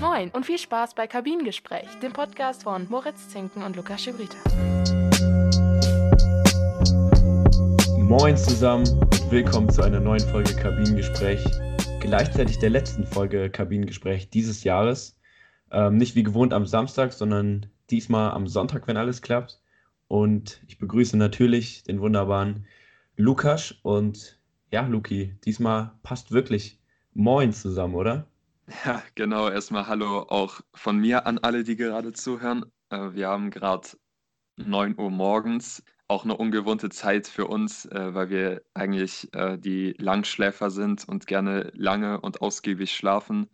Moin und viel Spaß bei Kabinengespräch, dem Podcast von Moritz Zinken und Lukas Schibrita. Moin zusammen und willkommen zu einer neuen Folge Kabinengespräch. Gleichzeitig der letzten Folge Kabinengespräch dieses Jahres. Ähm, nicht wie gewohnt am Samstag, sondern diesmal am Sonntag, wenn alles klappt. Und ich begrüße natürlich den wunderbaren Lukas. Und ja, Luki, diesmal passt wirklich Moin zusammen, oder? Ja, genau. Erstmal Hallo auch von mir an alle, die gerade zuhören. Äh, wir haben gerade 9 Uhr morgens, auch eine ungewohnte Zeit für uns, äh, weil wir eigentlich äh, die Langschläfer sind und gerne lange und ausgiebig schlafen.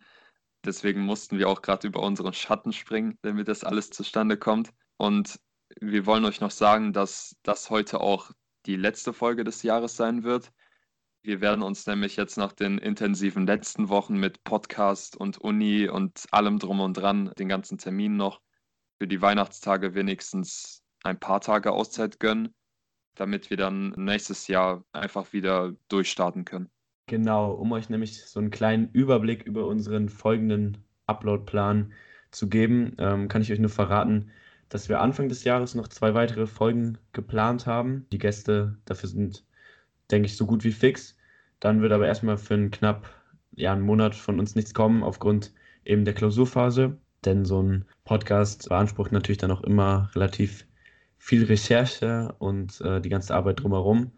Deswegen mussten wir auch gerade über unseren Schatten springen, damit das alles zustande kommt. Und wir wollen euch noch sagen, dass das heute auch die letzte Folge des Jahres sein wird. Wir werden uns nämlich jetzt nach den intensiven letzten Wochen mit Podcast und Uni und allem drum und dran, den ganzen Termin noch, für die Weihnachtstage wenigstens ein paar Tage Auszeit gönnen, damit wir dann nächstes Jahr einfach wieder durchstarten können. Genau, um euch nämlich so einen kleinen Überblick über unseren folgenden Upload-Plan zu geben, ähm, kann ich euch nur verraten, dass wir Anfang des Jahres noch zwei weitere Folgen geplant haben. Die Gäste dafür sind denke ich, so gut wie fix. Dann wird aber erstmal für einen knapp ja, einen Monat von uns nichts kommen, aufgrund eben der Klausurphase. Denn so ein Podcast beansprucht natürlich dann auch immer relativ viel Recherche und äh, die ganze Arbeit drumherum.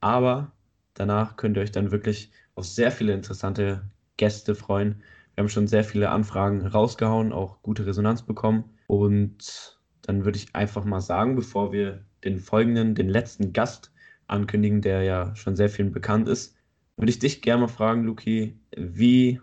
Aber danach könnt ihr euch dann wirklich auf sehr viele interessante Gäste freuen. Wir haben schon sehr viele Anfragen rausgehauen, auch gute Resonanz bekommen. Und dann würde ich einfach mal sagen, bevor wir den folgenden, den letzten Gast ankündigen, der ja schon sehr vielen bekannt ist. Würde ich dich gerne mal fragen, Luki, wie,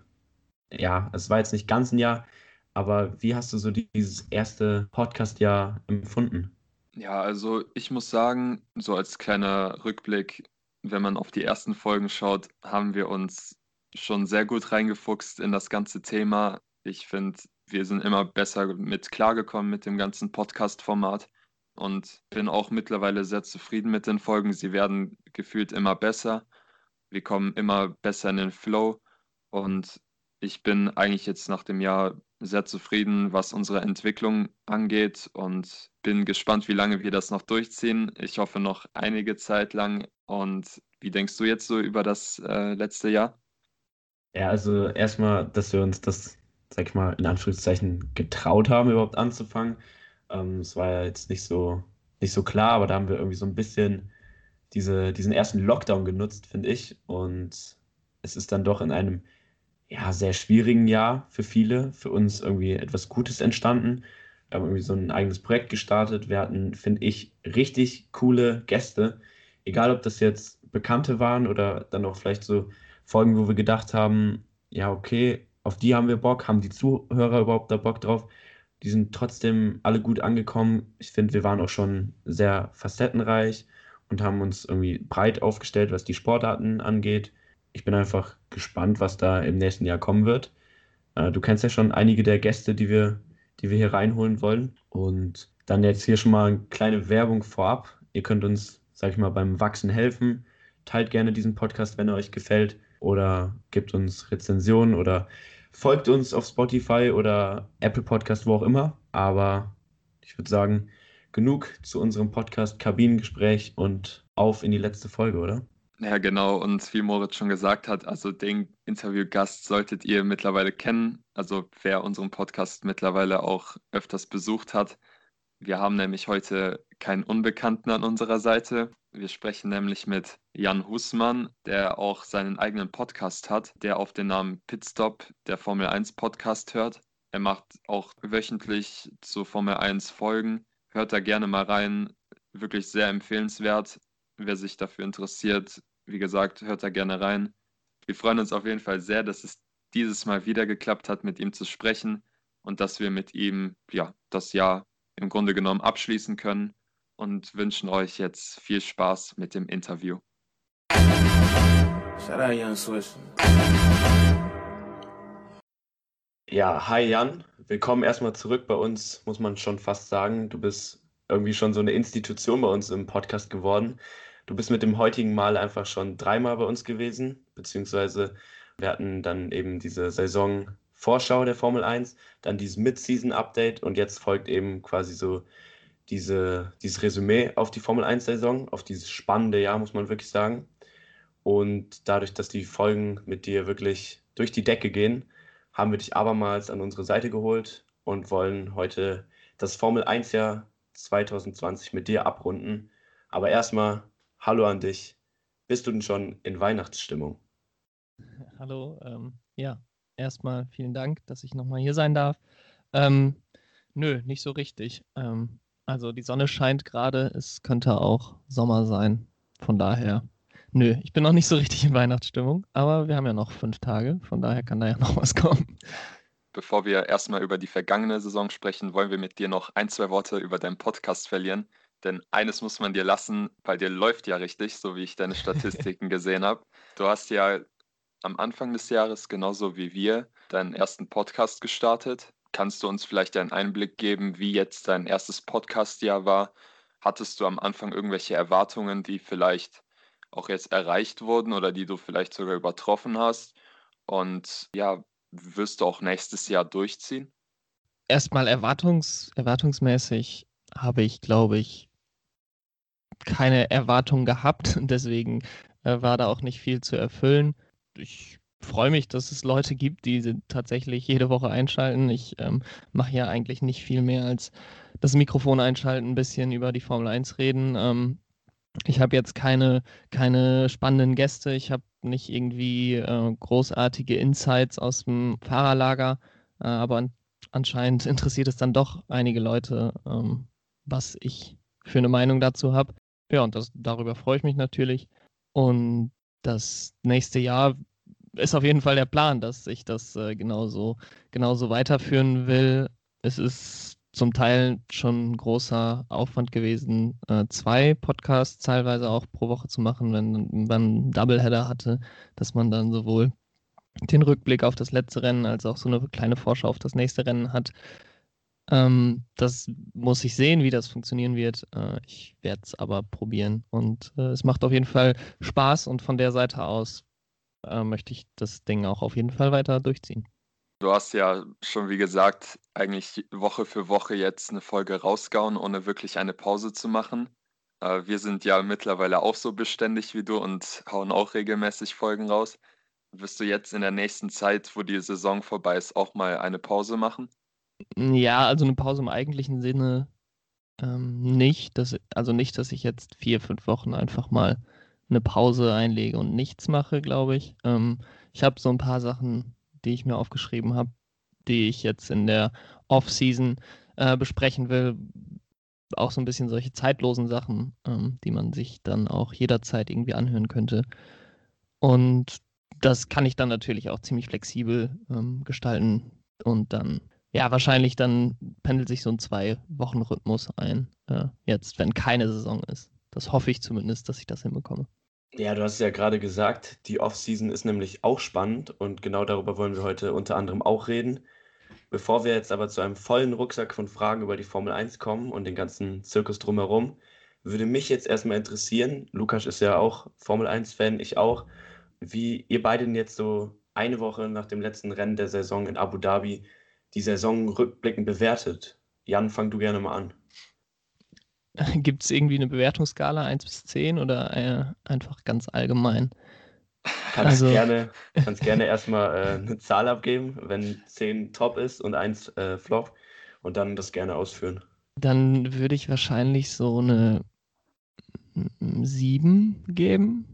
ja, es war jetzt nicht ganz ein Jahr, aber wie hast du so dieses erste Podcast-Jahr empfunden? Ja, also ich muss sagen, so als kleiner Rückblick, wenn man auf die ersten Folgen schaut, haben wir uns schon sehr gut reingefuchst in das ganze Thema. Ich finde, wir sind immer besser mit klargekommen mit dem ganzen Podcast-Format und bin auch mittlerweile sehr zufrieden mit den Folgen. Sie werden gefühlt immer besser. Wir kommen immer besser in den Flow und ich bin eigentlich jetzt nach dem Jahr sehr zufrieden, was unsere Entwicklung angeht und bin gespannt, wie lange wir das noch durchziehen. Ich hoffe noch einige Zeit lang. Und wie denkst du jetzt so über das äh, letzte Jahr? Ja, also erstmal, dass wir uns das, sag ich mal, in Anführungszeichen getraut haben, überhaupt anzufangen. Ähm, es war ja jetzt nicht so, nicht so klar, aber da haben wir irgendwie so ein bisschen diese, diesen ersten Lockdown genutzt, finde ich. Und es ist dann doch in einem ja, sehr schwierigen Jahr für viele, für uns irgendwie etwas Gutes entstanden. Wir haben irgendwie so ein eigenes Projekt gestartet. Wir hatten, finde ich, richtig coole Gäste. Egal, ob das jetzt Bekannte waren oder dann auch vielleicht so Folgen, wo wir gedacht haben, ja, okay, auf die haben wir Bock, haben die Zuhörer überhaupt da Bock drauf? Die sind trotzdem alle gut angekommen. Ich finde, wir waren auch schon sehr facettenreich und haben uns irgendwie breit aufgestellt, was die Sportarten angeht. Ich bin einfach gespannt, was da im nächsten Jahr kommen wird. Äh, du kennst ja schon einige der Gäste, die wir, die wir hier reinholen wollen. Und dann jetzt hier schon mal eine kleine Werbung vorab. Ihr könnt uns, sag ich mal, beim Wachsen helfen. Teilt gerne diesen Podcast, wenn er euch gefällt. Oder gebt uns Rezensionen oder Folgt uns auf Spotify oder Apple Podcast, wo auch immer. Aber ich würde sagen, genug zu unserem Podcast Kabinengespräch und auf in die letzte Folge, oder? Ja, genau. Und wie Moritz schon gesagt hat, also den Interviewgast solltet ihr mittlerweile kennen. Also wer unseren Podcast mittlerweile auch öfters besucht hat. Wir haben nämlich heute keinen Unbekannten an unserer Seite. Wir sprechen nämlich mit Jan Husmann, der auch seinen eigenen Podcast hat, der auf den Namen Pitstop, der Formel 1 Podcast hört. Er macht auch wöchentlich zu Formel 1 Folgen. Hört da gerne mal rein. Wirklich sehr empfehlenswert. Wer sich dafür interessiert, wie gesagt, hört da gerne rein. Wir freuen uns auf jeden Fall sehr, dass es dieses Mal wieder geklappt hat, mit ihm zu sprechen und dass wir mit ihm ja, das Jahr im Grunde genommen abschließen können und wünschen euch jetzt viel Spaß mit dem Interview. Ja, hi Jan, willkommen erstmal zurück bei uns, muss man schon fast sagen. Du bist irgendwie schon so eine Institution bei uns im Podcast geworden. Du bist mit dem heutigen Mal einfach schon dreimal bei uns gewesen, beziehungsweise wir hatten dann eben diese Saison Vorschau der Formel 1, dann dieses Mid-Season-Update und jetzt folgt eben quasi so diese, dieses Resümee auf die Formel 1-Saison, auf dieses spannende Jahr, muss man wirklich sagen. Und dadurch, dass die Folgen mit dir wirklich durch die Decke gehen, haben wir dich abermals an unsere Seite geholt und wollen heute das Formel 1-Jahr 2020 mit dir abrunden. Aber erstmal, hallo an dich. Bist du denn schon in Weihnachtsstimmung? Hallo, ähm, ja, erstmal vielen Dank, dass ich nochmal hier sein darf. Ähm, nö, nicht so richtig. Ähm, also die Sonne scheint gerade, es könnte auch Sommer sein. Von daher, nö, ich bin noch nicht so richtig in Weihnachtsstimmung, aber wir haben ja noch fünf Tage, von daher kann da ja noch was kommen. Bevor wir erstmal über die vergangene Saison sprechen, wollen wir mit dir noch ein, zwei Worte über deinen Podcast verlieren. Denn eines muss man dir lassen, weil dir läuft ja richtig, so wie ich deine Statistiken gesehen habe. Du hast ja am Anfang des Jahres, genauso wie wir, deinen ersten Podcast gestartet. Kannst du uns vielleicht einen Einblick geben, wie jetzt dein erstes Podcast-Jahr war? Hattest du am Anfang irgendwelche Erwartungen, die vielleicht auch jetzt erreicht wurden oder die du vielleicht sogar übertroffen hast? Und ja, wirst du auch nächstes Jahr durchziehen? Erstmal erwartungs erwartungsmäßig habe ich, glaube ich, keine Erwartungen gehabt. Deswegen äh, war da auch nicht viel zu erfüllen. Ich freue mich, dass es Leute gibt, die tatsächlich jede Woche einschalten. Ich ähm, mache ja eigentlich nicht viel mehr als das Mikrofon einschalten, ein bisschen über die Formel 1 reden. Ähm, ich habe jetzt keine, keine spannenden Gäste. Ich habe nicht irgendwie äh, großartige Insights aus dem Fahrerlager, äh, aber an, anscheinend interessiert es dann doch einige Leute, ähm, was ich für eine Meinung dazu habe. Ja, und das, darüber freue ich mich natürlich. Und das nächste Jahr ist auf jeden Fall der Plan, dass ich das äh, genauso, genauso weiterführen will. Es ist zum Teil schon großer Aufwand gewesen, äh, zwei Podcasts teilweise auch pro Woche zu machen, wenn man einen Doubleheader hatte, dass man dann sowohl den Rückblick auf das letzte Rennen als auch so eine kleine Vorschau auf das nächste Rennen hat. Ähm, das muss ich sehen, wie das funktionieren wird. Äh, ich werde es aber probieren und äh, es macht auf jeden Fall Spaß und von der Seite aus äh, möchte ich das Ding auch auf jeden Fall weiter durchziehen. Du hast ja schon, wie gesagt, eigentlich Woche für Woche jetzt eine Folge rausgehauen, ohne wirklich eine Pause zu machen. Äh, wir sind ja mittlerweile auch so beständig wie du und hauen auch regelmäßig Folgen raus. Wirst du jetzt in der nächsten Zeit, wo die Saison vorbei ist, auch mal eine Pause machen? Ja, also eine Pause im eigentlichen Sinne ähm, nicht. Das, also nicht, dass ich jetzt vier, fünf Wochen einfach mal eine Pause einlege und nichts mache, glaube ich. Ähm, ich habe so ein paar Sachen, die ich mir aufgeschrieben habe, die ich jetzt in der Off-Season äh, besprechen will. Auch so ein bisschen solche zeitlosen Sachen, ähm, die man sich dann auch jederzeit irgendwie anhören könnte. Und das kann ich dann natürlich auch ziemlich flexibel ähm, gestalten und dann ja, wahrscheinlich dann pendelt sich so ein Zwei-Wochen-Rhythmus ein, äh, jetzt, wenn keine Saison ist. Das hoffe ich zumindest, dass ich das hinbekomme. Ja, du hast es ja gerade gesagt, die Offseason ist nämlich auch spannend und genau darüber wollen wir heute unter anderem auch reden. Bevor wir jetzt aber zu einem vollen Rucksack von Fragen über die Formel 1 kommen und den ganzen Zirkus drumherum, würde mich jetzt erstmal interessieren, Lukas ist ja auch Formel 1-Fan, ich auch, wie ihr beide denn jetzt so eine Woche nach dem letzten Rennen der Saison in Abu Dhabi die Saison rückblickend bewertet. Jan, fang du gerne mal an. Gibt es irgendwie eine Bewertungsskala 1 bis 10 oder äh, einfach ganz allgemein? Kannst also, gerne, kannst gerne erstmal äh, eine Zahl abgeben, wenn 10 top ist und 1 äh, flop und dann das gerne ausführen. Dann würde ich wahrscheinlich so eine 7 geben.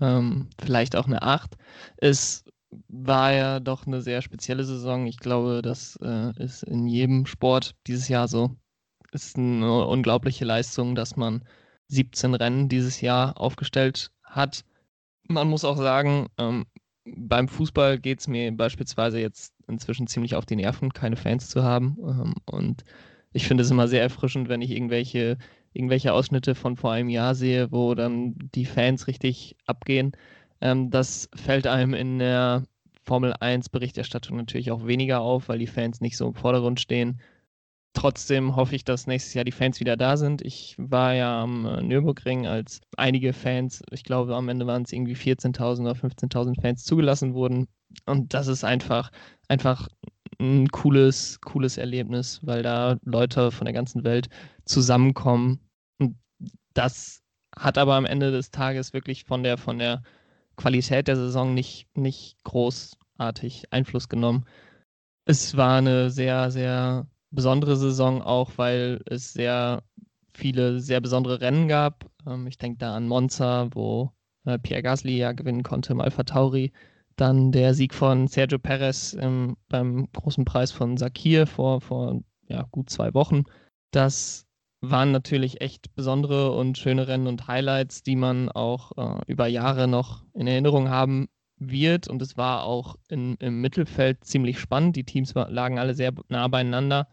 Ähm, vielleicht auch eine 8. Es war ja doch eine sehr spezielle Saison. Ich glaube, das äh, ist in jedem Sport dieses Jahr so. Ist eine unglaubliche Leistung, dass man 17 Rennen dieses Jahr aufgestellt hat. Man muss auch sagen, ähm, beim Fußball geht es mir beispielsweise jetzt inzwischen ziemlich auf die Nerven, keine Fans zu haben. Ähm, und ich finde es immer sehr erfrischend, wenn ich irgendwelche, irgendwelche Ausschnitte von vor einem Jahr sehe, wo dann die Fans richtig abgehen. Ähm, das fällt einem in der Formel 1 Berichterstattung natürlich auch weniger auf, weil die Fans nicht so im Vordergrund stehen. Trotzdem hoffe ich, dass nächstes Jahr die Fans wieder da sind. Ich war ja am äh, Nürburgring, als einige Fans, ich glaube am Ende waren es irgendwie 14.000 oder 15.000 Fans zugelassen wurden. Und das ist einfach, einfach ein cooles, cooles Erlebnis, weil da Leute von der ganzen Welt zusammenkommen. Und das hat aber am Ende des Tages wirklich von der, von der Qualität der Saison nicht, nicht großartig Einfluss genommen. Es war eine sehr, sehr besondere Saison auch, weil es sehr viele sehr besondere Rennen gab. Ähm, ich denke da an Monza, wo äh, Pierre Gasly ja gewinnen konnte im Alpha Tauri. Dann der Sieg von Sergio Perez ähm, beim großen Preis von Sakir vor, vor ja, gut zwei Wochen. Das waren natürlich echt besondere und schöne Rennen und Highlights, die man auch äh, über Jahre noch in Erinnerung haben wird. Und es war auch in, im Mittelfeld ziemlich spannend. Die Teams lagen alle sehr nah beieinander.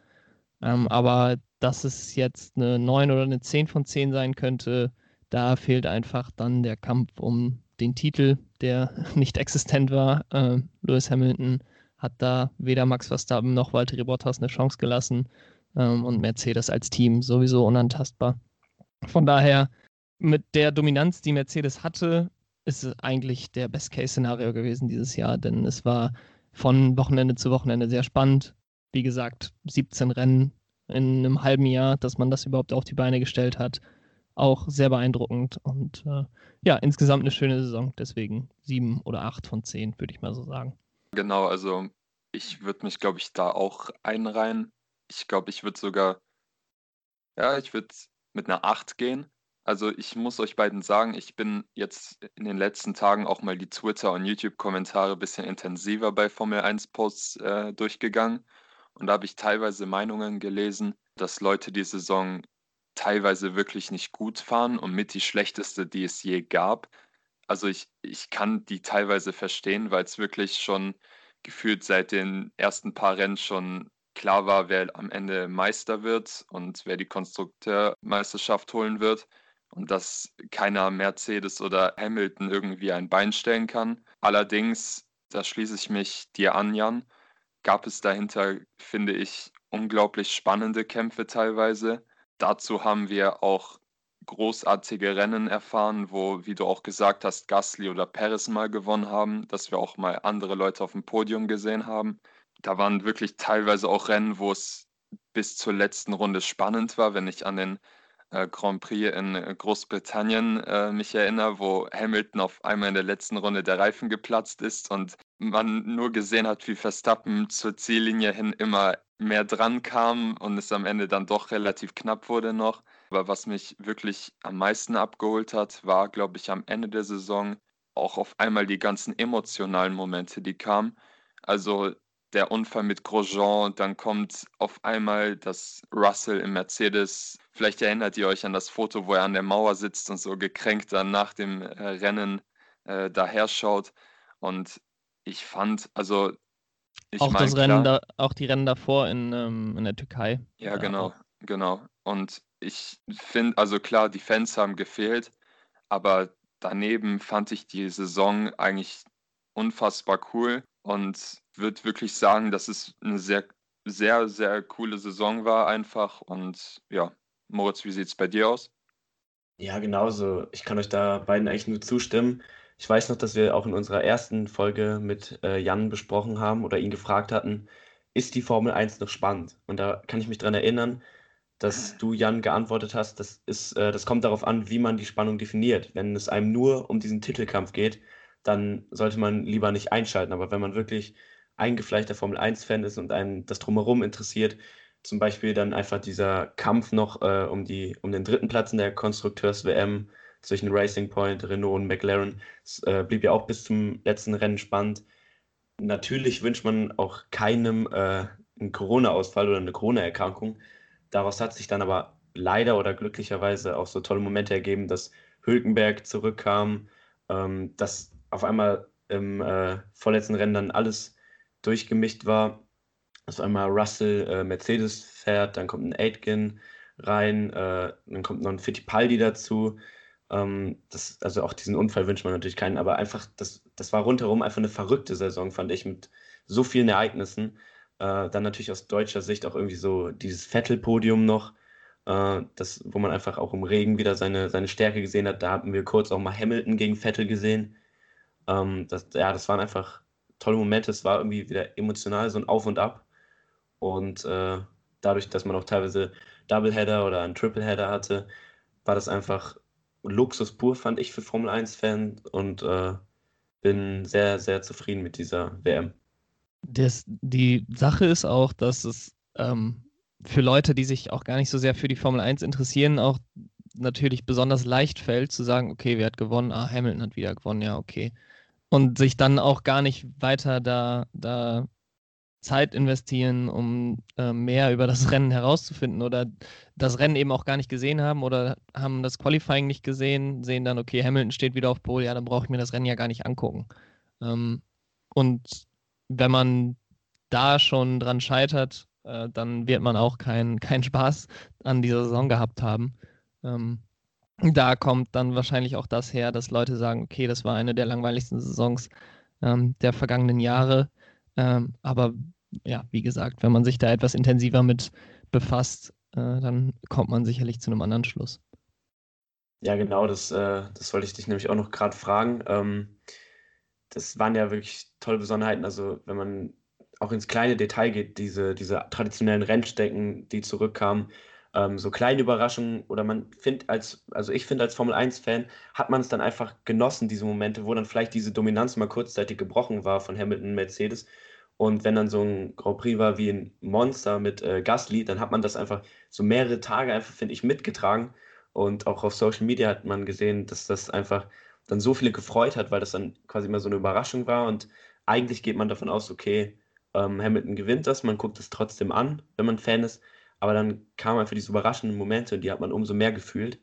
Ähm, aber dass es jetzt eine 9 oder eine 10 von 10 sein könnte, da fehlt einfach dann der Kampf um den Titel, der nicht existent war. Äh, Lewis Hamilton hat da weder Max Verstappen noch Valtteri Bottas eine Chance gelassen und Mercedes als Team sowieso unantastbar. Von daher, mit der Dominanz, die Mercedes hatte, ist es eigentlich der Best-Case-Szenario gewesen dieses Jahr, denn es war von Wochenende zu Wochenende sehr spannend wie gesagt, 17 Rennen in einem halben Jahr, dass man das überhaupt auf die Beine gestellt hat, auch sehr beeindruckend. Und äh, ja, insgesamt eine schöne Saison. Deswegen sieben oder acht von zehn, würde ich mal so sagen. Genau, also ich würde mich, glaube ich, da auch einreihen. Ich glaube, ich würde sogar, ja, ich würde mit einer 8 gehen. Also ich muss euch beiden sagen, ich bin jetzt in den letzten Tagen auch mal die Twitter- und YouTube-Kommentare ein bisschen intensiver bei Formel 1-Posts äh, durchgegangen. Und da habe ich teilweise Meinungen gelesen, dass Leute die Saison teilweise wirklich nicht gut fahren und mit die schlechteste, die es je gab. Also ich, ich kann die teilweise verstehen, weil es wirklich schon gefühlt seit den ersten paar Rennen schon klar war, wer am Ende Meister wird und wer die Konstrukteurmeisterschaft holen wird und dass keiner Mercedes oder Hamilton irgendwie ein Bein stellen kann. Allerdings, da schließe ich mich dir an, Jan, gab es dahinter, finde ich, unglaublich spannende Kämpfe teilweise. Dazu haben wir auch großartige Rennen erfahren, wo, wie du auch gesagt hast, Gasly oder Perez mal gewonnen haben, dass wir auch mal andere Leute auf dem Podium gesehen haben. Da waren wirklich teilweise auch Rennen, wo es bis zur letzten Runde spannend war, wenn ich an den äh, Grand Prix in äh, Großbritannien äh, mich erinnere, wo Hamilton auf einmal in der letzten Runde der Reifen geplatzt ist und man nur gesehen hat, wie Verstappen zur Ziellinie hin immer mehr dran kam und es am Ende dann doch relativ knapp wurde noch. Aber was mich wirklich am meisten abgeholt hat, war, glaube ich, am Ende der Saison auch auf einmal die ganzen emotionalen Momente, die kamen. Also der Unfall mit Grosjean, dann kommt auf einmal das Russell im Mercedes. Vielleicht erinnert ihr euch an das Foto, wo er an der Mauer sitzt und so gekränkt dann nach dem äh, Rennen äh, daher schaut. Und ich fand, also ich auch mein, das Rennen klar, da, auch die Rennen davor in, ähm, in der Türkei. Ja, genau, genau. Und ich finde, also klar, die Fans haben gefehlt, aber daneben fand ich die Saison eigentlich unfassbar cool und würde wirklich sagen, dass es eine sehr, sehr, sehr coole Saison war einfach. Und ja, Moritz, wie sieht es bei dir aus? Ja, genauso. Ich kann euch da beiden eigentlich nur zustimmen. Ich weiß noch, dass wir auch in unserer ersten Folge mit äh, Jan besprochen haben oder ihn gefragt hatten, ist die Formel 1 noch spannend? Und da kann ich mich daran erinnern, dass du, Jan, geantwortet hast, das, ist, äh, das kommt darauf an, wie man die Spannung definiert. Wenn es einem nur um diesen Titelkampf geht, dann sollte man lieber nicht einschalten. Aber wenn man wirklich eingefleischter Formel 1-Fan ist und einen das drumherum interessiert, zum Beispiel dann einfach dieser Kampf noch äh, um, die, um den dritten Platz in der Konstrukteurs-WM, zwischen Racing Point, Renault und McLaren. Es äh, blieb ja auch bis zum letzten Rennen spannend. Natürlich wünscht man auch keinem äh, einen Corona-Ausfall oder eine Corona-Erkrankung. Daraus hat sich dann aber leider oder glücklicherweise auch so tolle Momente ergeben, dass Hülkenberg zurückkam, ähm, dass auf einmal im äh, vorletzten Rennen dann alles durchgemischt war. Dass einmal Russell äh, Mercedes fährt, dann kommt ein Aitken rein, äh, dann kommt noch ein Fittipaldi dazu. Ähm, das, also auch diesen Unfall wünscht man natürlich keinen, aber einfach, das, das war rundherum einfach eine verrückte Saison, fand ich, mit so vielen Ereignissen. Äh, dann natürlich aus deutscher Sicht auch irgendwie so dieses Vettel-Podium noch, äh, das, wo man einfach auch im Regen wieder seine, seine Stärke gesehen hat. Da haben wir kurz auch mal Hamilton gegen Vettel gesehen. Ähm, das, ja, das waren einfach tolle Momente. Es war irgendwie wieder emotional, so ein Auf und Ab. Und äh, dadurch, dass man auch teilweise Doubleheader oder einen Tripleheader hatte, war das einfach Luxus pur, fand ich für Formel 1-Fan und äh, bin sehr, sehr zufrieden mit dieser WM. Das, die Sache ist auch, dass es ähm, für Leute, die sich auch gar nicht so sehr für die Formel 1 interessieren, auch natürlich besonders leicht fällt, zu sagen, okay, wer hat gewonnen? Ah, Hamilton hat wieder gewonnen, ja, okay. Und sich dann auch gar nicht weiter da, da Zeit investieren, um äh, mehr über das Rennen herauszufinden oder das Rennen eben auch gar nicht gesehen haben oder haben das Qualifying nicht gesehen, sehen dann, okay, Hamilton steht wieder auf Pole, ja, dann brauche ich mir das Rennen ja gar nicht angucken. Ähm, und wenn man da schon dran scheitert, äh, dann wird man auch keinen kein Spaß an dieser Saison gehabt haben. Ähm, da kommt dann wahrscheinlich auch das her, dass Leute sagen, okay, das war eine der langweiligsten Saisons ähm, der vergangenen Jahre. Ähm, aber ja, wie gesagt, wenn man sich da etwas intensiver mit befasst, äh, dann kommt man sicherlich zu einem anderen Schluss. Ja, genau, das, äh, das wollte ich dich nämlich auch noch gerade fragen. Ähm, das waren ja wirklich tolle Besonderheiten. Also, wenn man auch ins kleine Detail geht, diese, diese traditionellen Rennstecken, die zurückkamen, ähm, so kleine Überraschungen oder man findet als, also ich finde als Formel 1-Fan, hat man es dann einfach genossen, diese Momente, wo dann vielleicht diese Dominanz mal kurzzeitig gebrochen war von Hamilton und Mercedes und wenn dann so ein Grand Prix war wie ein Monster mit äh, Gasly, dann hat man das einfach so mehrere Tage einfach, finde ich, mitgetragen. Und auch auf Social Media hat man gesehen, dass das einfach dann so viele gefreut hat, weil das dann quasi immer so eine Überraschung war. Und eigentlich geht man davon aus, okay, ähm, Hamilton gewinnt das, man guckt es trotzdem an, wenn man Fan ist. Aber dann kamen einfach diese überraschenden Momente und die hat man umso mehr gefühlt.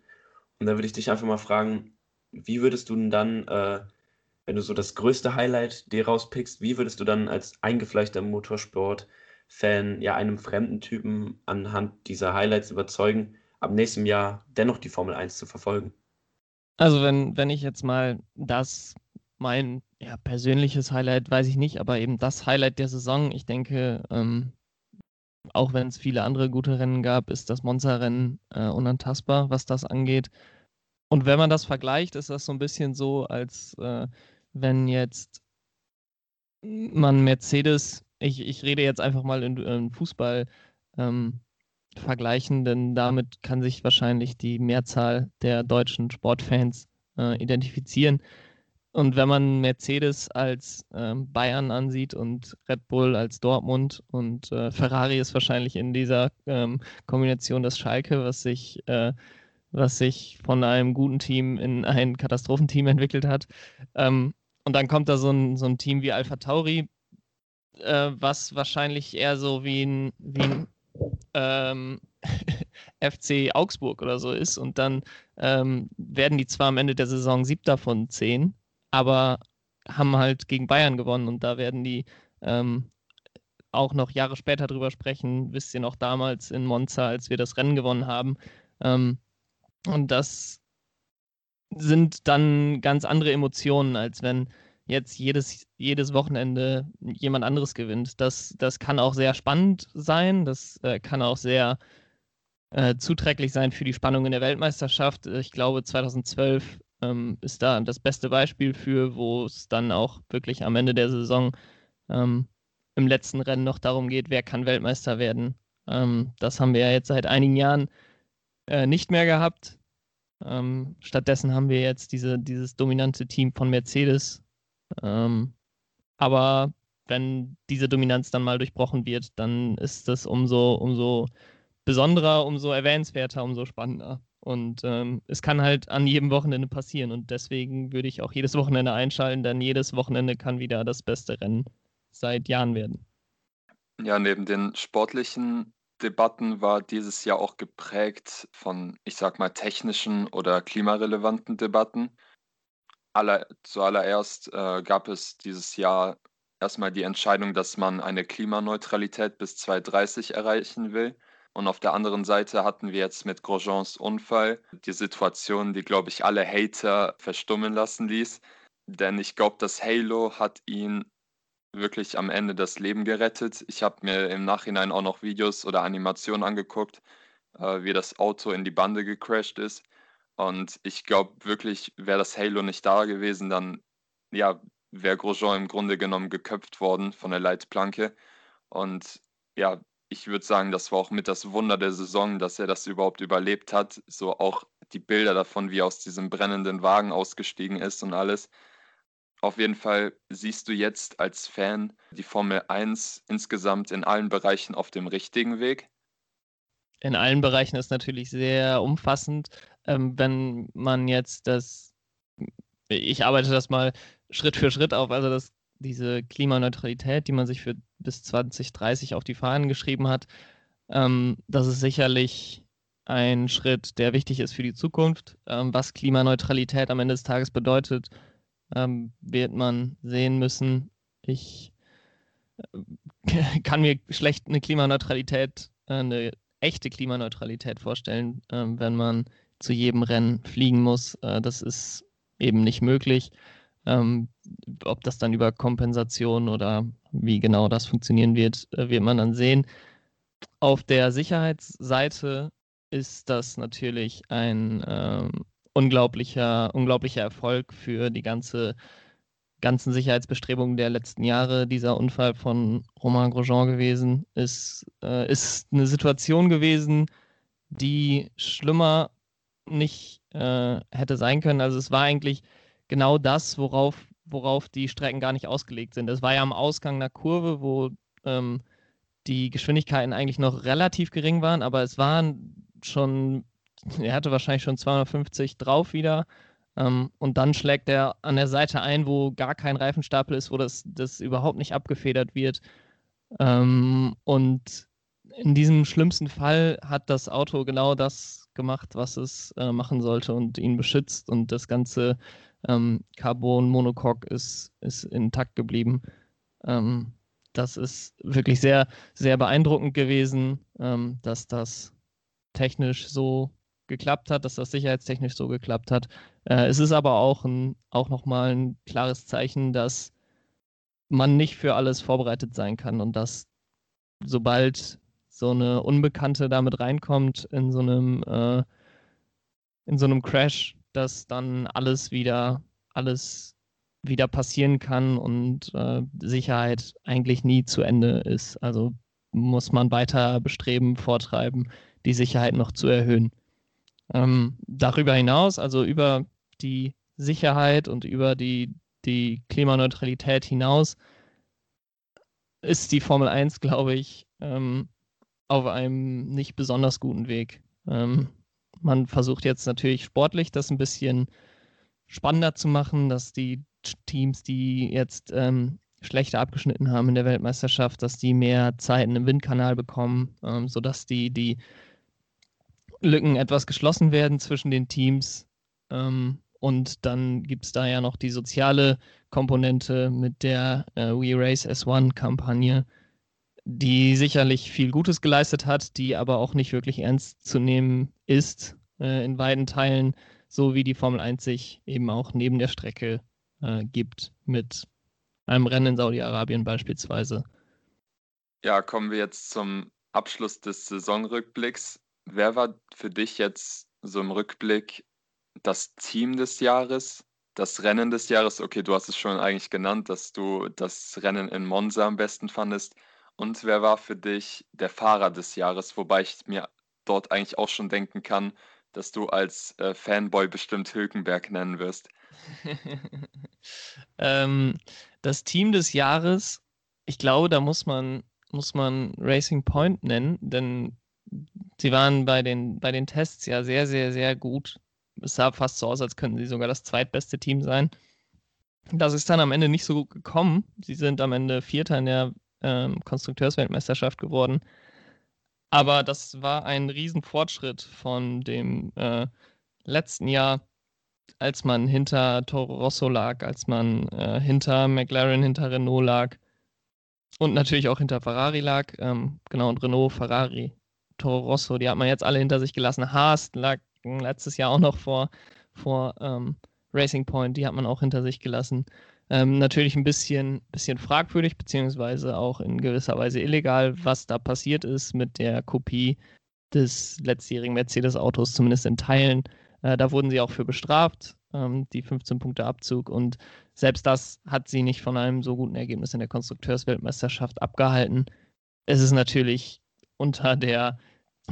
Und da würde ich dich einfach mal fragen, wie würdest du denn dann äh, wenn du so das größte Highlight dir rauspickst, wie würdest du dann als eingefleischter Motorsport-Fan ja einem fremden Typen anhand dieser Highlights überzeugen, ab nächstem Jahr dennoch die Formel 1 zu verfolgen? Also wenn, wenn ich jetzt mal das, mein ja, persönliches Highlight, weiß ich nicht, aber eben das Highlight der Saison, ich denke, ähm, auch wenn es viele andere gute Rennen gab, ist das Monza-Rennen äh, unantastbar, was das angeht. Und wenn man das vergleicht, ist das so ein bisschen so, als äh, wenn jetzt man Mercedes, ich, ich rede jetzt einfach mal in, in Fußball ähm, vergleichen, denn damit kann sich wahrscheinlich die Mehrzahl der deutschen Sportfans äh, identifizieren. Und wenn man Mercedes als ähm, Bayern ansieht und Red Bull als Dortmund und äh, Ferrari ist wahrscheinlich in dieser ähm, Kombination das Schalke, was sich äh, was sich von einem guten Team in ein Katastrophenteam entwickelt hat. Ähm, und dann kommt da so ein, so ein Team wie Alpha Tauri, äh, was wahrscheinlich eher so wie ein, wie ein ähm, FC Augsburg oder so ist. Und dann ähm, werden die zwar am Ende der Saison siebter von zehn, aber haben halt gegen Bayern gewonnen und da werden die ähm, auch noch Jahre später drüber sprechen. Wisst ihr noch damals in Monza, als wir das Rennen gewonnen haben, ähm, und das sind dann ganz andere Emotionen, als wenn jetzt jedes, jedes Wochenende jemand anderes gewinnt. Das, das kann auch sehr spannend sein, das äh, kann auch sehr äh, zuträglich sein für die Spannung in der Weltmeisterschaft. Ich glaube, 2012 ähm, ist da das beste Beispiel für, wo es dann auch wirklich am Ende der Saison ähm, im letzten Rennen noch darum geht, wer kann Weltmeister werden. Ähm, das haben wir ja jetzt seit einigen Jahren äh, nicht mehr gehabt. Ähm, stattdessen haben wir jetzt diese, dieses dominante Team von Mercedes. Ähm, aber wenn diese Dominanz dann mal durchbrochen wird, dann ist das umso, umso besonderer, umso erwähnenswerter, umso spannender. Und ähm, es kann halt an jedem Wochenende passieren. Und deswegen würde ich auch jedes Wochenende einschalten, denn jedes Wochenende kann wieder das beste Rennen seit Jahren werden. Ja, neben den sportlichen Debatten war dieses Jahr auch geprägt von, ich sag mal, technischen oder klimarelevanten Debatten. Aller, zuallererst äh, gab es dieses Jahr erstmal die Entscheidung, dass man eine Klimaneutralität bis 2030 erreichen will. Und auf der anderen Seite hatten wir jetzt mit Grosjeans Unfall die Situation, die, glaube ich, alle Hater verstummen lassen ließ. Denn ich glaube, das Halo hat ihn wirklich am Ende das Leben gerettet. Ich habe mir im Nachhinein auch noch Videos oder Animationen angeguckt, äh, wie das Auto in die Bande gecrashed ist. Und ich glaube wirklich, wäre das Halo nicht da gewesen, dann ja, wäre Grosjean im Grunde genommen geköpft worden von der Leitplanke. Und ja, ich würde sagen, das war auch mit das Wunder der Saison, dass er das überhaupt überlebt hat. So auch die Bilder davon, wie er aus diesem brennenden Wagen ausgestiegen ist und alles. Auf jeden Fall siehst du jetzt als Fan die Formel 1 insgesamt in allen Bereichen auf dem richtigen Weg? In allen Bereichen ist natürlich sehr umfassend. Ähm, wenn man jetzt das, ich arbeite das mal Schritt für Schritt auf, also das, diese Klimaneutralität, die man sich für bis 2030 auf die Fahnen geschrieben hat, ähm, das ist sicherlich ein Schritt, der wichtig ist für die Zukunft. Ähm, was Klimaneutralität am Ende des Tages bedeutet, ähm, wird man sehen müssen. Ich äh, kann mir schlecht eine Klimaneutralität, äh, eine echte Klimaneutralität vorstellen, äh, wenn man zu jedem Rennen fliegen muss. Äh, das ist eben nicht möglich. Ähm, ob das dann über Kompensation oder wie genau das funktionieren wird, äh, wird man dann sehen. Auf der Sicherheitsseite ist das natürlich ein ähm, unglaublicher, unglaublicher Erfolg für die ganze, ganzen Sicherheitsbestrebungen der letzten Jahre. Dieser Unfall von Romain Grosjean gewesen ist, äh, ist eine Situation gewesen, die schlimmer nicht äh, hätte sein können. Also es war eigentlich genau das, worauf, worauf die Strecken gar nicht ausgelegt sind. Es war ja am Ausgang einer Kurve, wo ähm, die Geschwindigkeiten eigentlich noch relativ gering waren, aber es waren schon, er hatte wahrscheinlich schon 250 drauf wieder. Ähm, und dann schlägt er an der Seite ein, wo gar kein Reifenstapel ist, wo das, das überhaupt nicht abgefedert wird. Ähm, und in diesem schlimmsten Fall hat das Auto genau das gemacht, was es äh, machen sollte und ihn beschützt und das ganze ähm, Carbon-Monocoque ist, ist intakt geblieben. Ähm, das ist wirklich sehr, sehr beeindruckend gewesen, ähm, dass das technisch so geklappt hat, dass das sicherheitstechnisch so geklappt hat. Äh, es ist aber auch, ein, auch nochmal ein klares Zeichen, dass man nicht für alles vorbereitet sein kann und dass sobald so eine Unbekannte damit reinkommt in so einem, äh, in so einem Crash, dass dann alles wieder, alles wieder passieren kann und äh, Sicherheit eigentlich nie zu Ende ist. Also muss man weiter bestreben, vortreiben, die Sicherheit noch zu erhöhen. Ähm, darüber hinaus, also über die Sicherheit und über die, die Klimaneutralität hinaus, ist die Formel 1, glaube ich, ähm, auf einem nicht besonders guten Weg. Ähm, man versucht jetzt natürlich sportlich das ein bisschen spannender zu machen, dass die Teams, die jetzt ähm, schlechter abgeschnitten haben in der Weltmeisterschaft, dass die mehr Zeiten im Windkanal bekommen, ähm, sodass die, die Lücken etwas geschlossen werden zwischen den Teams. Ähm, und dann gibt es da ja noch die soziale Komponente mit der äh, We Race S1-Kampagne, die sicherlich viel Gutes geleistet hat, die aber auch nicht wirklich ernst zu nehmen ist äh, in weiten Teilen, so wie die Formel 1 sich eben auch neben der Strecke äh, gibt, mit einem Rennen in Saudi-Arabien beispielsweise. Ja, kommen wir jetzt zum Abschluss des Saisonrückblicks. Wer war für dich jetzt so im Rückblick das Team des Jahres, das Rennen des Jahres? Okay, du hast es schon eigentlich genannt, dass du das Rennen in Monza am besten fandest. Und wer war für dich der Fahrer des Jahres? Wobei ich mir dort eigentlich auch schon denken kann, dass du als äh, Fanboy bestimmt Hülkenberg nennen wirst. ähm, das Team des Jahres, ich glaube, da muss man, muss man Racing Point nennen, denn sie waren bei den, bei den Tests ja sehr, sehr, sehr gut. Es sah fast so aus, als könnten sie sogar das zweitbeste Team sein. Das ist dann am Ende nicht so gut gekommen. Sie sind am Ende Vierter in der ähm, Konstrukteursweltmeisterschaft geworden. Aber das war ein Riesenfortschritt von dem äh, letzten Jahr, als man hinter Toro Rosso lag, als man äh, hinter McLaren, hinter Renault lag und natürlich auch hinter Ferrari lag. Ähm, genau, und Renault, Ferrari, Toro Rosso, die hat man jetzt alle hinter sich gelassen. Haas lag letztes Jahr auch noch vor, vor ähm, Racing Point, die hat man auch hinter sich gelassen. Ähm, natürlich ein bisschen, bisschen fragwürdig, beziehungsweise auch in gewisser Weise illegal, was da passiert ist mit der Kopie des letztjährigen Mercedes-Autos, zumindest in Teilen. Äh, da wurden sie auch für bestraft, ähm, die 15 Punkte Abzug. Und selbst das hat sie nicht von einem so guten Ergebnis in der Konstrukteursweltmeisterschaft abgehalten. Es ist natürlich unter der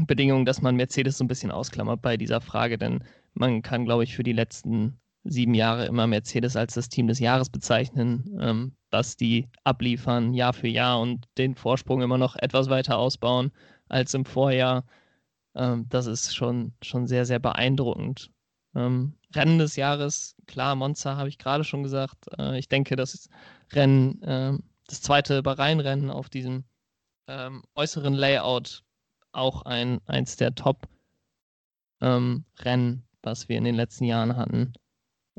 Bedingung, dass man Mercedes so ein bisschen ausklammert bei dieser Frage, denn man kann, glaube ich, für die letzten sieben Jahre immer Mercedes als das Team des Jahres bezeichnen, ähm, dass die abliefern Jahr für Jahr und den Vorsprung immer noch etwas weiter ausbauen als im Vorjahr. Ähm, das ist schon, schon sehr, sehr beeindruckend. Ähm, Rennen des Jahres, klar, Monza habe ich gerade schon gesagt. Äh, ich denke, das Rennen, äh, das zweite Bahrain-Rennen auf diesem ähm, äußeren Layout auch ein, eins der Top-Rennen, ähm, was wir in den letzten Jahren hatten.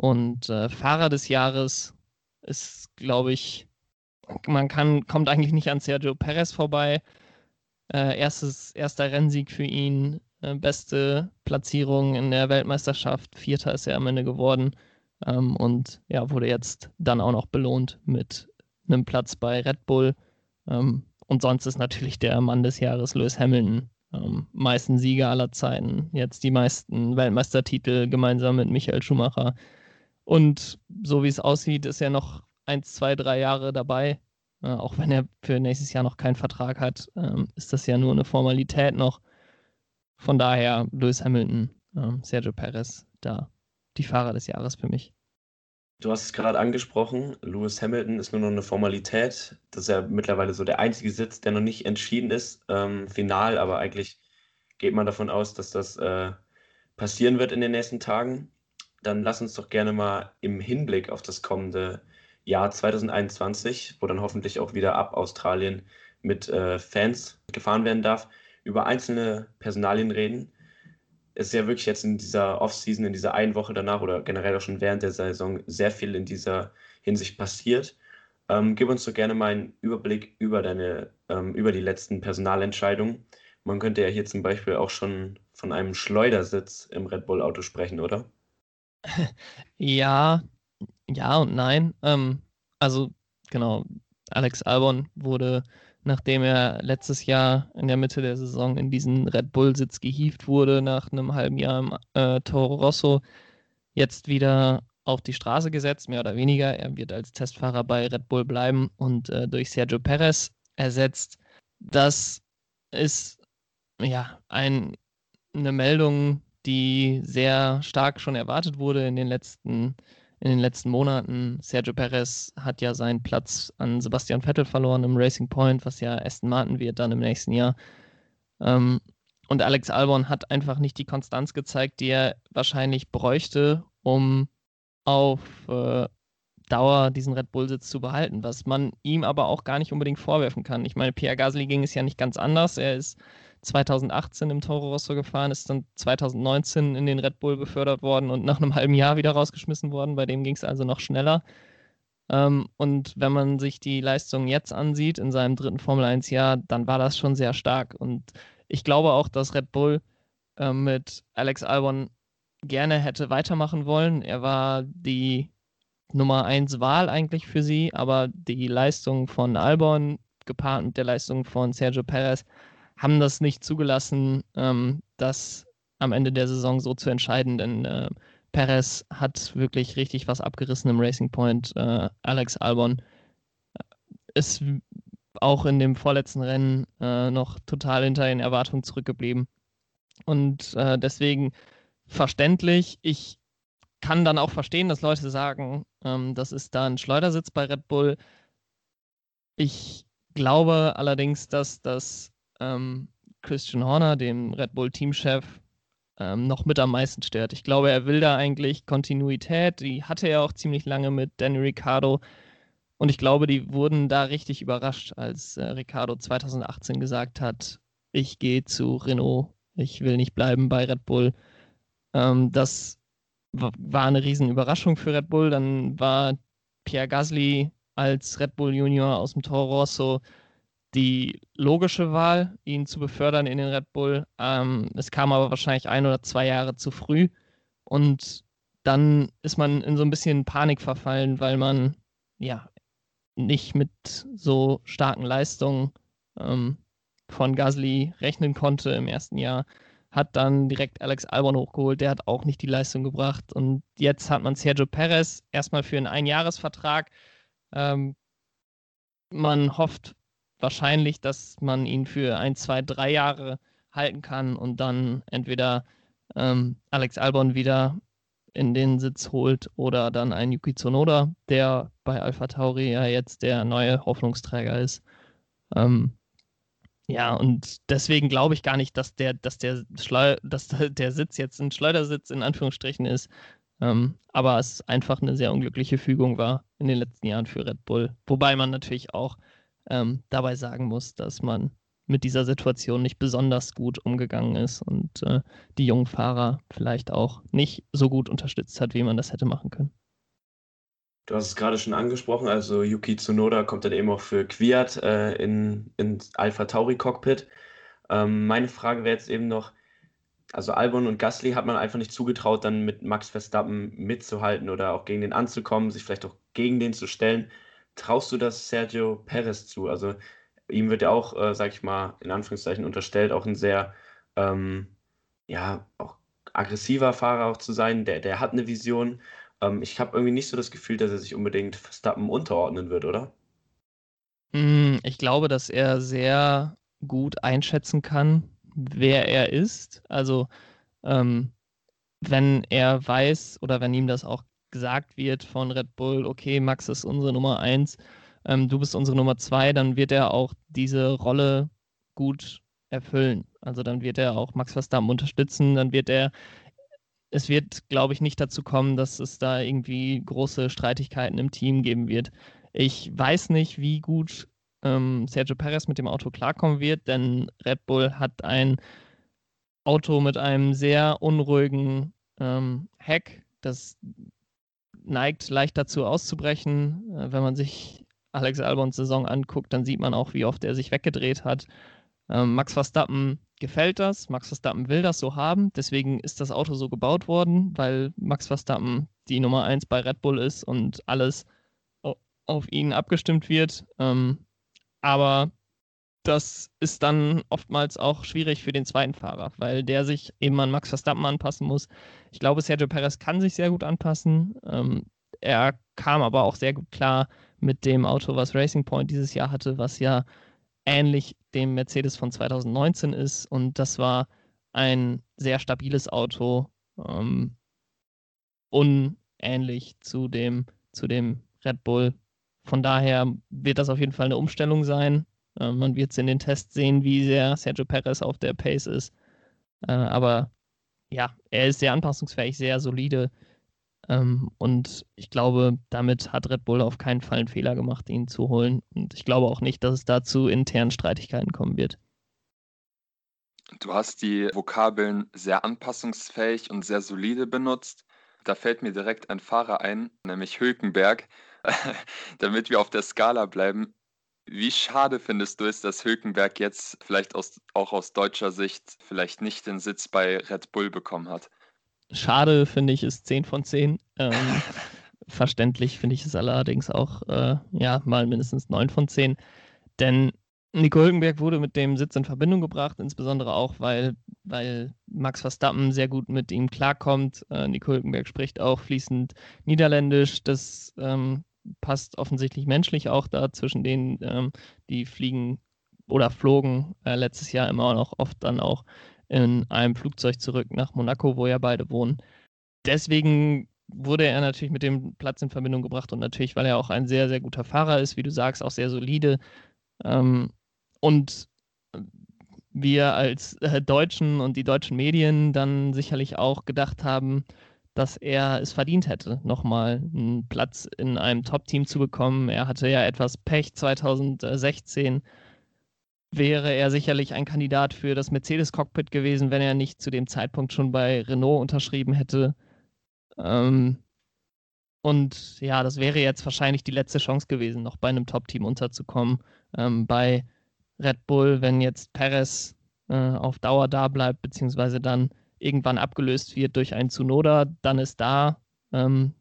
Und äh, Fahrer des Jahres ist, glaube ich, man kann, kommt eigentlich nicht an Sergio Perez vorbei. Äh, erstes, erster Rennsieg für ihn, äh, beste Platzierung in der Weltmeisterschaft, Vierter ist er am Ende geworden ähm, und ja, wurde jetzt dann auch noch belohnt mit einem Platz bei Red Bull. Ähm, und sonst ist natürlich der Mann des Jahres Lewis Hamilton. Ähm, meisten Sieger aller Zeiten, jetzt die meisten Weltmeistertitel gemeinsam mit Michael Schumacher. Und so wie es aussieht, ist er noch eins, zwei, drei Jahre dabei. Äh, auch wenn er für nächstes Jahr noch keinen Vertrag hat, ähm, ist das ja nur eine Formalität noch. Von daher Lewis Hamilton, äh, Sergio Perez, da die Fahrer des Jahres für mich. Du hast es gerade angesprochen, Lewis Hamilton ist nur noch eine Formalität. Das ist ja mittlerweile so der einzige Sitz, der noch nicht entschieden ist, ähm, final, aber eigentlich geht man davon aus, dass das äh, passieren wird in den nächsten Tagen. Dann lass uns doch gerne mal im Hinblick auf das kommende Jahr 2021, wo dann hoffentlich auch wieder ab Australien mit äh, Fans gefahren werden darf, über einzelne Personalien reden. Es ist ja wirklich jetzt in dieser Offseason, in dieser einen Woche danach oder generell auch schon während der Saison sehr viel in dieser Hinsicht passiert. Ähm, gib uns doch gerne mal einen Überblick über deine, ähm, über die letzten Personalentscheidungen. Man könnte ja hier zum Beispiel auch schon von einem Schleudersitz im Red Bull Auto sprechen, oder? Ja, ja und nein. Ähm, also genau, Alex Albon wurde, nachdem er letztes Jahr in der Mitte der Saison in diesen Red Bull-Sitz gehievt wurde, nach einem halben Jahr im äh, Toro Rosso, jetzt wieder auf die Straße gesetzt, mehr oder weniger. Er wird als Testfahrer bei Red Bull bleiben und äh, durch Sergio Perez ersetzt. Das ist ja ein, eine Meldung, die sehr stark schon erwartet wurde in den letzten, in den letzten Monaten. Sergio Perez hat ja seinen Platz an Sebastian Vettel verloren im Racing Point, was ja Aston Martin wird dann im nächsten Jahr. Ähm, und Alex Albon hat einfach nicht die Konstanz gezeigt, die er wahrscheinlich bräuchte, um auf äh, Dauer diesen Red Bull-Sitz zu behalten, was man ihm aber auch gar nicht unbedingt vorwerfen kann. Ich meine, Pierre Gasly ging es ja nicht ganz anders. Er ist 2018 im Toro Rosso gefahren, ist dann 2019 in den Red Bull befördert worden und nach einem halben Jahr wieder rausgeschmissen worden. Bei dem ging es also noch schneller. Ähm, und wenn man sich die Leistung jetzt ansieht, in seinem dritten Formel 1-Jahr, dann war das schon sehr stark. Und ich glaube auch, dass Red Bull äh, mit Alex Albon gerne hätte weitermachen wollen. Er war die Nummer 1 Wahl eigentlich für sie, aber die Leistung von Albon gepaart mit der Leistung von Sergio Perez haben das nicht zugelassen, ähm, das am Ende der Saison so zu entscheiden, denn äh, Perez hat wirklich richtig was abgerissen im Racing Point. Äh, Alex Albon äh, ist auch in dem vorletzten Rennen äh, noch total hinter den Erwartungen zurückgeblieben. Und äh, deswegen verständlich. Ich kann dann auch verstehen, dass Leute sagen, ähm, das ist da ein Schleudersitz bei Red Bull. Ich glaube allerdings, dass das ähm, Christian Horner, dem Red Bull Teamchef, ähm, noch mit am meisten stört. Ich glaube, er will da eigentlich Kontinuität. Die hatte er auch ziemlich lange mit Danny Ricciardo. Und ich glaube, die wurden da richtig überrascht, als äh, Ricciardo 2018 gesagt hat, ich gehe zu Renault, ich will nicht bleiben bei Red Bull. Ähm, das war eine riesen Überraschung für Red Bull. Dann war Pierre Gasly als Red Bull Junior aus dem Toro Rosso die logische Wahl, ihn zu befördern in den Red Bull. Ähm, es kam aber wahrscheinlich ein oder zwei Jahre zu früh. Und dann ist man in so ein bisschen Panik verfallen, weil man ja nicht mit so starken Leistungen ähm, von Gasly rechnen konnte im ersten Jahr, hat dann direkt Alex Albon hochgeholt, der hat auch nicht die Leistung gebracht. Und jetzt hat man Sergio Perez erstmal für einen Einjahresvertrag. Ähm, man hofft wahrscheinlich, dass man ihn für ein, zwei, drei Jahre halten kann und dann entweder ähm, Alex Albon wieder in den Sitz holt oder dann ein Yuki Tsunoda, der bei Alpha Tauri ja jetzt der neue Hoffnungsträger ist. Ähm, ja, und deswegen glaube ich gar nicht, dass der, dass der Schleu dass der Sitz jetzt ein Schleudersitz in Anführungsstrichen ist. Ähm, aber es einfach eine sehr unglückliche Fügung war in den letzten Jahren für Red Bull. Wobei man natürlich auch ähm, dabei sagen muss, dass man mit dieser Situation nicht besonders gut umgegangen ist und äh, die jungen Fahrer vielleicht auch nicht so gut unterstützt hat, wie man das hätte machen können. Du hast es gerade schon angesprochen, also Yuki Tsunoda kommt dann eben auch für Quiat äh, in, ins Alpha Tauri Cockpit. Ähm, meine Frage wäre jetzt eben noch, also Albon und Gasly hat man einfach nicht zugetraut, dann mit Max Verstappen mitzuhalten oder auch gegen den anzukommen, sich vielleicht auch gegen den zu stellen. Traust du das Sergio Perez zu? Also ihm wird ja auch, äh, sag ich mal, in Anführungszeichen unterstellt, auch ein sehr, ähm, ja, auch aggressiver Fahrer auch zu sein. Der, der hat eine Vision. Ähm, ich habe irgendwie nicht so das Gefühl, dass er sich unbedingt Verstappen unterordnen wird, oder? Hm, ich glaube, dass er sehr gut einschätzen kann, wer er ist. Also ähm, wenn er weiß oder wenn ihm das auch gesagt wird von Red Bull, okay, Max ist unsere Nummer eins, ähm, du bist unsere Nummer zwei, dann wird er auch diese Rolle gut erfüllen. Also dann wird er auch Max Verstappen unterstützen, dann wird er es wird, glaube ich, nicht dazu kommen, dass es da irgendwie große Streitigkeiten im Team geben wird. Ich weiß nicht, wie gut ähm, Sergio Perez mit dem Auto klarkommen wird, denn Red Bull hat ein Auto mit einem sehr unruhigen ähm, Heck, das neigt leicht dazu auszubrechen. Äh, wenn man sich Alex Albons Saison anguckt, dann sieht man auch, wie oft er sich weggedreht hat. Ähm, Max Verstappen gefällt das. Max Verstappen will das so haben. Deswegen ist das Auto so gebaut worden, weil Max Verstappen die Nummer 1 bei Red Bull ist und alles auf ihn abgestimmt wird. Ähm, aber das ist dann oftmals auch schwierig für den zweiten Fahrer, weil der sich eben an Max Verstappen anpassen muss. Ich glaube, Sergio Perez kann sich sehr gut anpassen. Ähm, er kam aber auch sehr gut klar mit dem Auto, was Racing Point dieses Jahr hatte, was ja ähnlich dem Mercedes von 2019 ist. Und das war ein sehr stabiles Auto, ähm, unähnlich zu dem, zu dem Red Bull. Von daher wird das auf jeden Fall eine Umstellung sein. Äh, man wird es in den Tests sehen, wie sehr Sergio Perez auf der Pace ist. Äh, aber ja, er ist sehr anpassungsfähig, sehr solide. Ähm, und ich glaube, damit hat Red Bull auf keinen Fall einen Fehler gemacht, ihn zu holen. Und ich glaube auch nicht, dass es dazu internen Streitigkeiten kommen wird. Du hast die Vokabeln sehr anpassungsfähig und sehr solide benutzt. Da fällt mir direkt ein Fahrer ein, nämlich Hülkenberg. Damit wir auf der Skala bleiben, wie schade findest du es, dass Hülkenberg jetzt vielleicht aus, auch aus deutscher Sicht vielleicht nicht den Sitz bei Red Bull bekommen hat? Schade finde ich ist 10 von 10. Ähm, verständlich finde ich es allerdings auch äh, ja, mal mindestens 9 von 10. Denn Nico Hülkenberg wurde mit dem Sitz in Verbindung gebracht, insbesondere auch, weil, weil Max Verstappen sehr gut mit ihm klarkommt. Äh, Nico Hülkenberg spricht auch fließend Niederländisch. Das ähm, passt offensichtlich menschlich auch da zwischen denen, ähm, die fliegen oder flogen äh, letztes Jahr immer noch oft dann auch in einem Flugzeug zurück nach Monaco, wo ja beide wohnen. Deswegen wurde er natürlich mit dem Platz in Verbindung gebracht und natürlich, weil er auch ein sehr, sehr guter Fahrer ist, wie du sagst, auch sehr solide. Ähm, und wir als äh, Deutschen und die deutschen Medien dann sicherlich auch gedacht haben, dass er es verdient hätte, nochmal einen Platz in einem Top-Team zu bekommen. Er hatte ja etwas Pech 2016 wäre er sicherlich ein Kandidat für das Mercedes-Cockpit gewesen, wenn er nicht zu dem Zeitpunkt schon bei Renault unterschrieben hätte. Ähm, und ja, das wäre jetzt wahrscheinlich die letzte Chance gewesen, noch bei einem Top-Team unterzukommen. Ähm, bei Red Bull, wenn jetzt Perez äh, auf Dauer da bleibt, beziehungsweise dann irgendwann abgelöst wird durch einen Tsunoda, dann ist da ähm,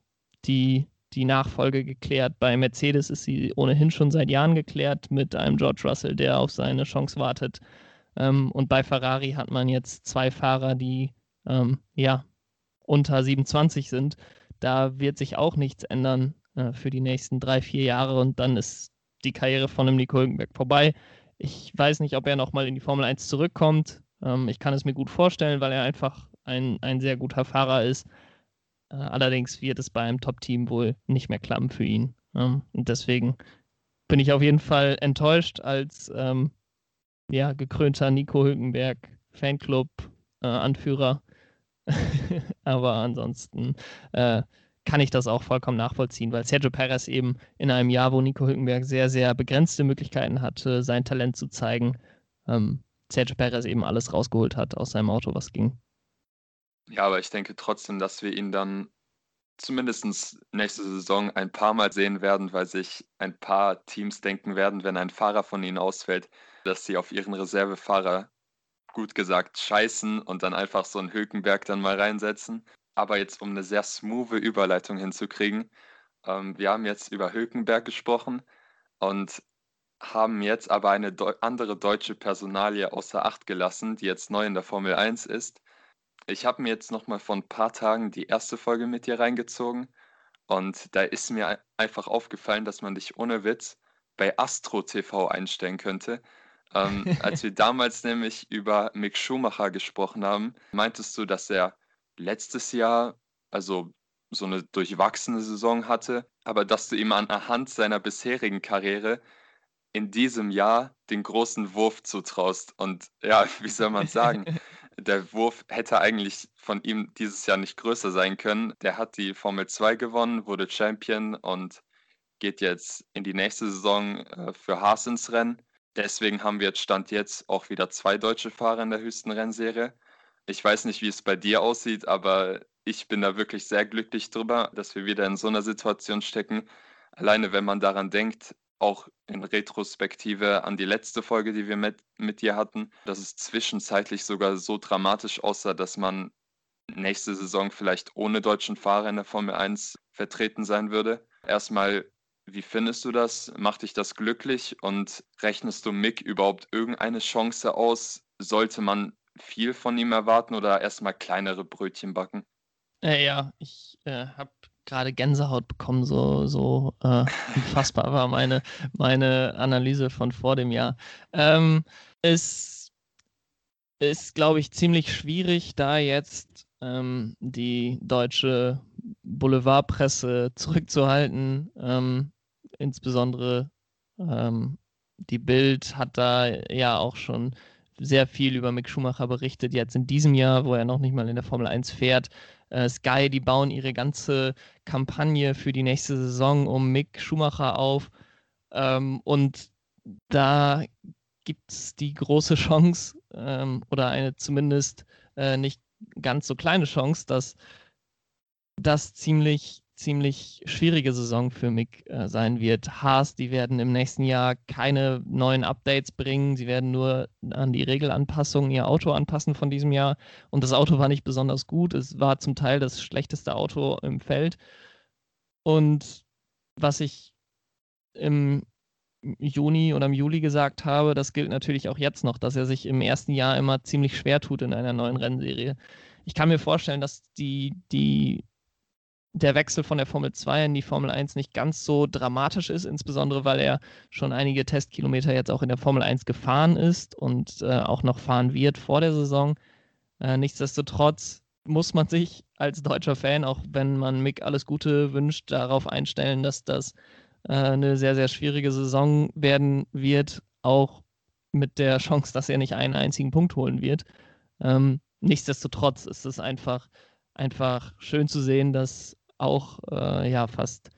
die die Nachfolge geklärt. Bei Mercedes ist sie ohnehin schon seit Jahren geklärt mit einem George Russell, der auf seine Chance wartet. Ähm, und bei Ferrari hat man jetzt zwei Fahrer, die ähm, ja unter 27 sind. Da wird sich auch nichts ändern äh, für die nächsten drei, vier Jahre und dann ist die Karriere von einem Nico Hülkenberg vorbei. Ich weiß nicht, ob er nochmal in die Formel 1 zurückkommt. Ähm, ich kann es mir gut vorstellen, weil er einfach ein, ein sehr guter Fahrer ist. Äh, allerdings wird es bei einem Top-Team wohl nicht mehr klappen für ihn. Ähm, und deswegen bin ich auf jeden Fall enttäuscht als ähm, ja, gekrönter Nico Hülkenberg Fanclub-Anführer. Äh, Aber ansonsten äh, kann ich das auch vollkommen nachvollziehen, weil Sergio Perez eben in einem Jahr, wo Nico Hülkenberg sehr, sehr begrenzte Möglichkeiten hatte, sein Talent zu zeigen, ähm, Sergio Perez eben alles rausgeholt hat aus seinem Auto, was ging. Ja, aber ich denke trotzdem, dass wir ihn dann zumindest nächste Saison ein paar Mal sehen werden, weil sich ein paar Teams denken werden, wenn ein Fahrer von ihnen ausfällt, dass sie auf ihren Reservefahrer gut gesagt scheißen und dann einfach so einen Hülkenberg dann mal reinsetzen. Aber jetzt, um eine sehr smooth Überleitung hinzukriegen, ähm, wir haben jetzt über Hülkenberg gesprochen und haben jetzt aber eine Deu andere deutsche Personalie außer Acht gelassen, die jetzt neu in der Formel 1 ist. Ich habe mir jetzt noch mal vor ein paar Tagen die erste Folge mit dir reingezogen und da ist mir einfach aufgefallen, dass man dich ohne Witz bei Astro TV einstellen könnte. Ähm, als wir damals nämlich über Mick Schumacher gesprochen haben, meintest du, dass er letztes Jahr, also so eine durchwachsene Saison hatte, aber dass du ihm anhand seiner bisherigen Karriere in diesem Jahr den großen Wurf zutraust. Und ja, wie soll man sagen, der Wurf hätte eigentlich von ihm dieses Jahr nicht größer sein können. Der hat die Formel 2 gewonnen, wurde Champion und geht jetzt in die nächste Saison äh, für Haas ins Rennen. Deswegen haben wir jetzt Stand jetzt auch wieder zwei deutsche Fahrer in der höchsten Rennserie. Ich weiß nicht, wie es bei dir aussieht, aber ich bin da wirklich sehr glücklich drüber, dass wir wieder in so einer Situation stecken. Alleine wenn man daran denkt, auch in Retrospektive an die letzte Folge, die wir mit, mit dir hatten, dass es zwischenzeitlich sogar so dramatisch aussah, dass man nächste Saison vielleicht ohne deutschen Fahrer in der Formel 1 vertreten sein würde. Erstmal, wie findest du das? Macht dich das glücklich und rechnest du Mick überhaupt irgendeine Chance aus? Sollte man viel von ihm erwarten oder erstmal kleinere Brötchen backen? Äh, ja, ich äh, habe gerade Gänsehaut bekommen, so, so äh, unfassbar war meine, meine Analyse von vor dem Jahr. Ähm, es ist, glaube ich, ziemlich schwierig, da jetzt ähm, die deutsche Boulevardpresse zurückzuhalten. Ähm, insbesondere ähm, die Bild hat da ja auch schon sehr viel über Mick Schumacher berichtet, jetzt in diesem Jahr, wo er noch nicht mal in der Formel 1 fährt. Äh, Sky, die bauen ihre ganze Kampagne für die nächste Saison um Mick Schumacher auf. Ähm, und da gibt es die große Chance ähm, oder eine zumindest äh, nicht ganz so kleine Chance, dass das ziemlich ziemlich schwierige Saison für Mick äh, sein wird. Haas, die werden im nächsten Jahr keine neuen Updates bringen. Sie werden nur an die Regelanpassungen ihr Auto anpassen von diesem Jahr. Und das Auto war nicht besonders gut. Es war zum Teil das schlechteste Auto im Feld. Und was ich im Juni oder im Juli gesagt habe, das gilt natürlich auch jetzt noch, dass er sich im ersten Jahr immer ziemlich schwer tut in einer neuen Rennserie. Ich kann mir vorstellen, dass die, die der Wechsel von der Formel 2 in die Formel 1 nicht ganz so dramatisch ist, insbesondere weil er schon einige Testkilometer jetzt auch in der Formel 1 gefahren ist und äh, auch noch fahren wird vor der Saison. Äh, nichtsdestotrotz muss man sich als deutscher Fan, auch wenn man Mick alles Gute wünscht, darauf einstellen, dass das äh, eine sehr, sehr schwierige Saison werden wird, auch mit der Chance, dass er nicht einen einzigen Punkt holen wird. Ähm, nichtsdestotrotz ist es einfach, einfach schön zu sehen, dass auch äh, ja fast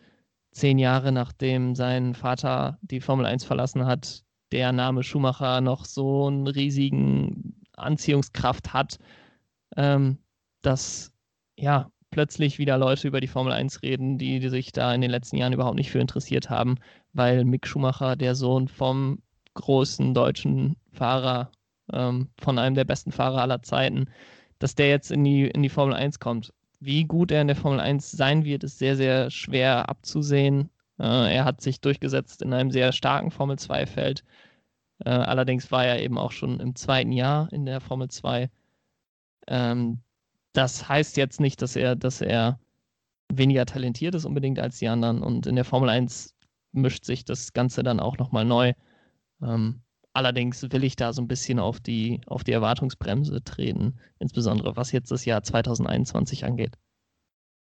zehn Jahre nachdem sein Vater die Formel 1 verlassen hat, der Name Schumacher noch so einen riesigen Anziehungskraft hat, ähm, dass ja plötzlich wieder Leute über die Formel 1 reden, die, die sich da in den letzten Jahren überhaupt nicht für interessiert haben, weil Mick Schumacher, der Sohn vom großen deutschen Fahrer, ähm, von einem der besten Fahrer aller Zeiten, dass der jetzt in die, in die Formel 1 kommt wie gut er in der Formel 1 sein wird, ist sehr, sehr schwer abzusehen. Äh, er hat sich durchgesetzt in einem sehr starken Formel 2-Feld. Äh, allerdings war er eben auch schon im zweiten Jahr in der Formel 2. Ähm, das heißt jetzt nicht, dass er, dass er weniger talentiert ist unbedingt als die anderen. Und in der Formel 1 mischt sich das Ganze dann auch nochmal neu. Ähm, allerdings will ich da so ein bisschen auf die, auf die Erwartungsbremse treten, insbesondere was jetzt das Jahr 2021 angeht.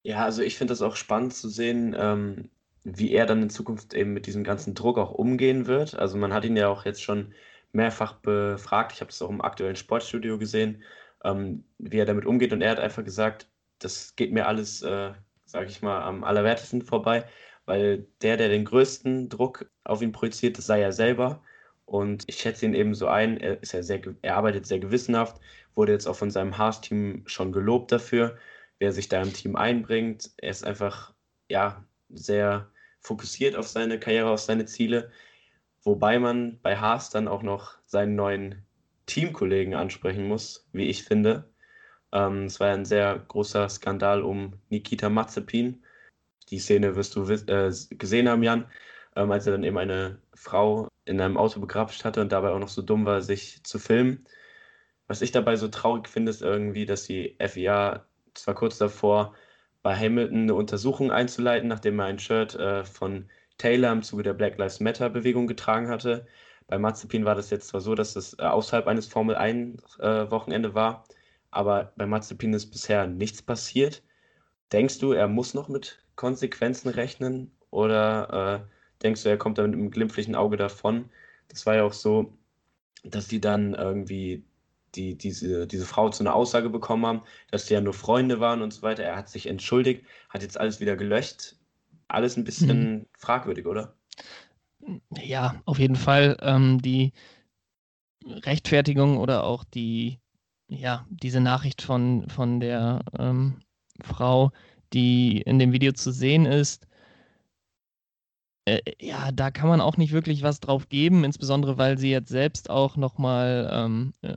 Ja, also ich finde das auch spannend zu sehen, ähm, wie er dann in Zukunft eben mit diesem ganzen Druck auch umgehen wird. Also man hat ihn ja auch jetzt schon mehrfach befragt. Ich habe das auch im aktuellen Sportstudio gesehen, ähm, wie er damit umgeht. Und er hat einfach gesagt, das geht mir alles, äh, sage ich mal, am allerwertesten vorbei, weil der, der den größten Druck auf ihn projiziert, das sei er selber. Und ich schätze ihn eben so ein, er, ist ja sehr, er arbeitet sehr gewissenhaft, wurde jetzt auch von seinem Haas-Team schon gelobt dafür, wer sich da im Team einbringt. Er ist einfach, ja, sehr fokussiert auf seine Karriere, auf seine Ziele. Wobei man bei Haas dann auch noch seinen neuen Teamkollegen ansprechen muss, wie ich finde. Ähm, es war ein sehr großer Skandal um Nikita Mazepin. Die Szene wirst du äh, gesehen haben, Jan, ähm, als er dann eben eine Frau in einem Auto begrapscht hatte und dabei auch noch so dumm war, sich zu filmen. Was ich dabei so traurig finde, ist irgendwie, dass die FIA zwar kurz davor bei Hamilton eine Untersuchung einzuleiten, nachdem er ein Shirt äh, von Taylor im Zuge der Black Lives Matter Bewegung getragen hatte. Bei Mazepin war das jetzt zwar so, dass das äh, außerhalb eines Formel 1 äh, Wochenende war, aber bei Mazepin ist bisher nichts passiert. Denkst du, er muss noch mit Konsequenzen rechnen oder äh, denkst du, er kommt da mit einem glimpflichen Auge davon? Das war ja auch so, dass die dann irgendwie die, diese, diese Frau zu einer Aussage bekommen haben, dass die ja nur Freunde waren und so weiter. Er hat sich entschuldigt, hat jetzt alles wieder gelöscht. Alles ein bisschen mhm. fragwürdig, oder? Ja, auf jeden Fall. Ähm, die Rechtfertigung oder auch die, ja, diese Nachricht von, von der ähm, Frau, die in dem Video zu sehen ist, äh, ja, da kann man auch nicht wirklich was drauf geben, insbesondere weil sie jetzt selbst auch nochmal ähm, äh,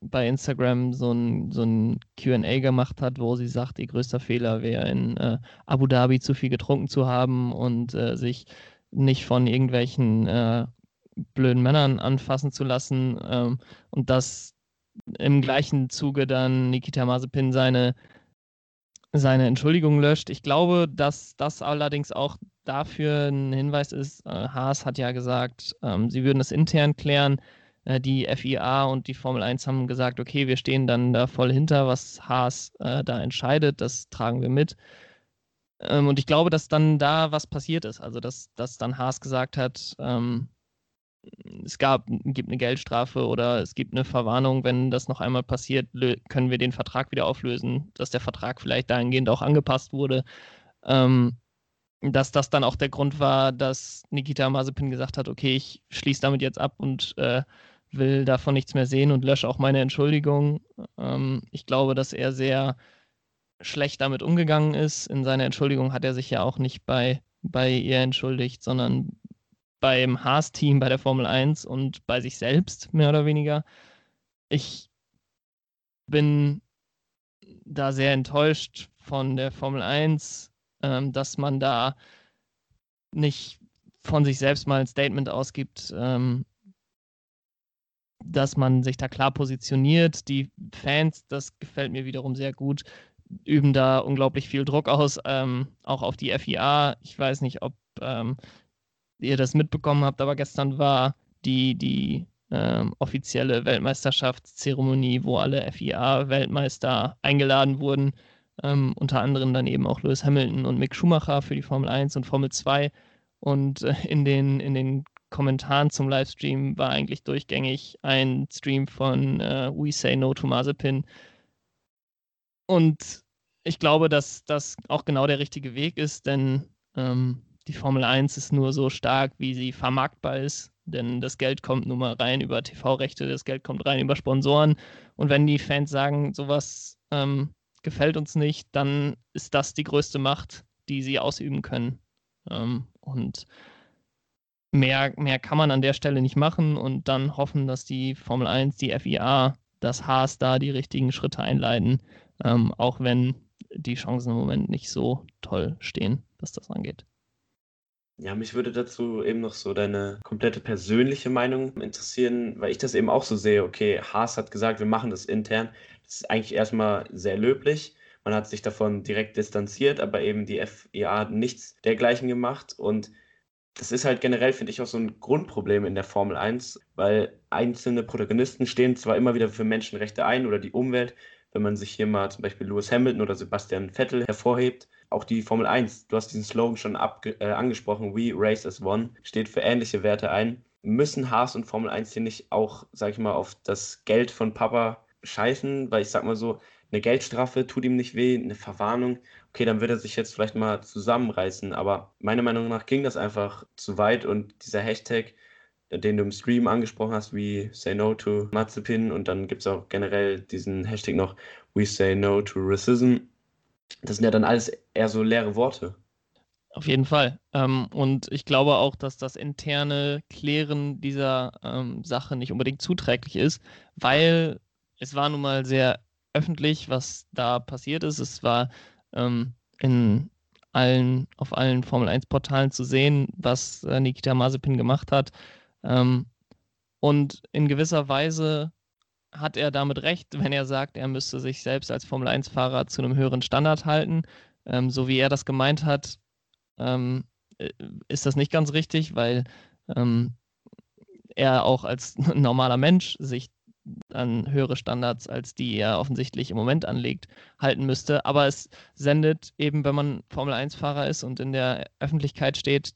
bei Instagram so ein, so ein QA gemacht hat, wo sie sagt, ihr größter Fehler wäre in äh, Abu Dhabi zu viel getrunken zu haben und äh, sich nicht von irgendwelchen äh, blöden Männern anfassen zu lassen. Ähm, und dass im gleichen Zuge dann Nikita Mazepin seine, seine Entschuldigung löscht. Ich glaube, dass das allerdings auch dafür ein Hinweis ist. Äh, Haas hat ja gesagt, ähm, sie würden es intern klären. Äh, die FIA und die Formel 1 haben gesagt, okay, wir stehen dann da voll hinter, was Haas äh, da entscheidet, das tragen wir mit. Ähm, und ich glaube, dass dann da was passiert ist. Also, dass, dass dann Haas gesagt hat, ähm, es gab, gibt eine Geldstrafe oder es gibt eine Verwarnung, wenn das noch einmal passiert, können wir den Vertrag wieder auflösen, dass der Vertrag vielleicht dahingehend auch angepasst wurde. Ähm, dass das dann auch der Grund war, dass Nikita Mazepin gesagt hat, okay, ich schließe damit jetzt ab und äh, will davon nichts mehr sehen und lösche auch meine Entschuldigung. Ähm, ich glaube, dass er sehr schlecht damit umgegangen ist. In seiner Entschuldigung hat er sich ja auch nicht bei, bei ihr entschuldigt, sondern beim Haas-Team, bei der Formel 1 und bei sich selbst, mehr oder weniger. Ich bin da sehr enttäuscht von der Formel 1, ähm, dass man da nicht von sich selbst mal ein Statement ausgibt, ähm, dass man sich da klar positioniert. Die Fans, das gefällt mir wiederum sehr gut, üben da unglaublich viel Druck aus, ähm, auch auf die FIA. Ich weiß nicht, ob ähm, ihr das mitbekommen habt, aber gestern war die, die ähm, offizielle Weltmeisterschaftszeremonie, wo alle FIA-Weltmeister eingeladen wurden. Ähm, unter anderem dann eben auch Lewis Hamilton und Mick Schumacher für die Formel 1 und Formel 2. Und äh, in, den, in den Kommentaren zum Livestream war eigentlich durchgängig ein Stream von äh, We Say No to Mazepin. Und ich glaube, dass das auch genau der richtige Weg ist, denn ähm, die Formel 1 ist nur so stark, wie sie vermarktbar ist. Denn das Geld kommt nun mal rein über TV-Rechte, das Geld kommt rein über Sponsoren. Und wenn die Fans sagen, sowas ähm, gefällt uns nicht, dann ist das die größte Macht, die sie ausüben können. Ähm, und mehr, mehr kann man an der Stelle nicht machen und dann hoffen, dass die Formel 1, die FIA, das Haas da die richtigen Schritte einleiten, ähm, auch wenn die Chancen im Moment nicht so toll stehen, was das angeht. Ja, mich würde dazu eben noch so deine komplette persönliche Meinung interessieren, weil ich das eben auch so sehe. Okay, Haas hat gesagt, wir machen das intern. Ist eigentlich erstmal sehr löblich. Man hat sich davon direkt distanziert, aber eben die FIA hat nichts dergleichen gemacht. Und das ist halt generell, finde ich, auch so ein Grundproblem in der Formel 1, weil einzelne Protagonisten stehen zwar immer wieder für Menschenrechte ein oder die Umwelt, wenn man sich hier mal zum Beispiel Lewis Hamilton oder Sebastian Vettel hervorhebt. Auch die Formel 1, du hast diesen Slogan schon äh, angesprochen, We Race as One, steht für ähnliche Werte ein. Müssen Haas und Formel 1 hier nicht auch, sag ich mal, auf das Geld von Papa scheißen? Weil ich sag mal so, eine Geldstrafe tut ihm nicht weh, eine Verwarnung, okay, dann wird er sich jetzt vielleicht mal zusammenreißen. Aber meiner Meinung nach ging das einfach zu weit und dieser Hashtag, den du im Stream angesprochen hast, wie Say No to Mazepin und dann gibt es auch generell diesen Hashtag noch We Say No to Racism. Das sind ja dann alles eher so leere Worte. Auf jeden Fall. Ähm, und ich glaube auch, dass das interne Klären dieser ähm, Sache nicht unbedingt zuträglich ist, weil es war nun mal sehr öffentlich, was da passiert ist. Es war ähm, in allen, auf allen Formel 1-Portalen zu sehen, was äh, Nikita Mazepin gemacht hat. Ähm, und in gewisser Weise hat er damit recht, wenn er sagt, er müsste sich selbst als Formel 1-Fahrer zu einem höheren Standard halten. Ähm, so wie er das gemeint hat, ähm, äh, ist das nicht ganz richtig, weil ähm, er auch als normaler Mensch sich an höhere Standards, als die er offensichtlich im Moment anlegt, halten müsste. Aber es sendet eben, wenn man Formel 1-Fahrer ist und in der Öffentlichkeit steht,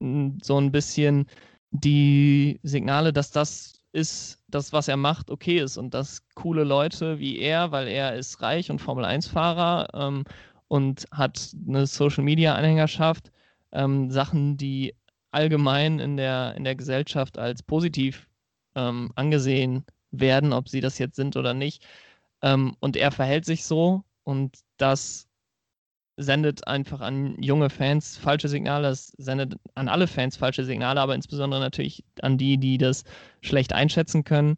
so ein bisschen die Signale, dass das ist, das, was er macht, okay ist und dass coole Leute wie er, weil er ist reich und Formel 1-Fahrer ähm, und hat eine Social-Media-Anhängerschaft, ähm, Sachen, die allgemein in der, in der Gesellschaft als positiv ähm, angesehen werden, ob sie das jetzt sind oder nicht. Ähm, und er verhält sich so und das sendet einfach an junge Fans falsche Signale, es sendet an alle Fans falsche Signale, aber insbesondere natürlich an die, die das schlecht einschätzen können.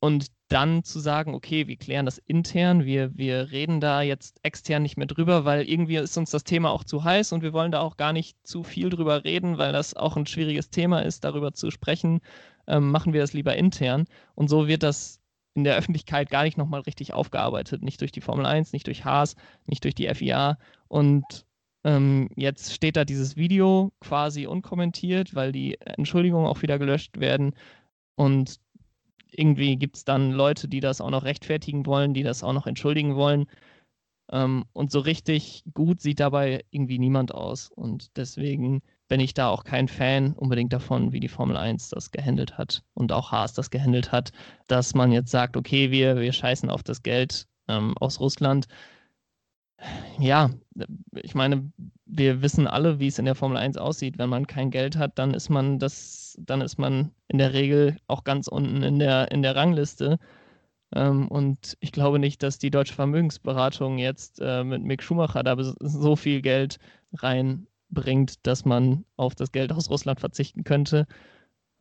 Und dann zu sagen, okay, wir klären das intern, wir, wir reden da jetzt extern nicht mehr drüber, weil irgendwie ist uns das Thema auch zu heiß und wir wollen da auch gar nicht zu viel drüber reden, weil das auch ein schwieriges Thema ist, darüber zu sprechen ähm, machen wir das lieber intern. Und so wird das in der Öffentlichkeit gar nicht nochmal richtig aufgearbeitet. Nicht durch die Formel 1, nicht durch Haas, nicht durch die FIA. Und ähm, jetzt steht da dieses Video quasi unkommentiert, weil die Entschuldigungen auch wieder gelöscht werden. Und irgendwie gibt es dann Leute, die das auch noch rechtfertigen wollen, die das auch noch entschuldigen wollen. Ähm, und so richtig gut sieht dabei irgendwie niemand aus. Und deswegen bin ich da auch kein Fan unbedingt davon, wie die Formel 1 das gehandelt hat und auch Haas das gehandelt hat, dass man jetzt sagt, okay, wir, wir scheißen auf das Geld ähm, aus Russland. Ja, ich meine, wir wissen alle, wie es in der Formel 1 aussieht. Wenn man kein Geld hat, dann ist man das, dann ist man in der Regel auch ganz unten in der, in der Rangliste. Ähm, und ich glaube nicht, dass die deutsche Vermögensberatung jetzt äh, mit Mick Schumacher da so viel Geld rein bringt, dass man auf das Geld aus Russland verzichten könnte.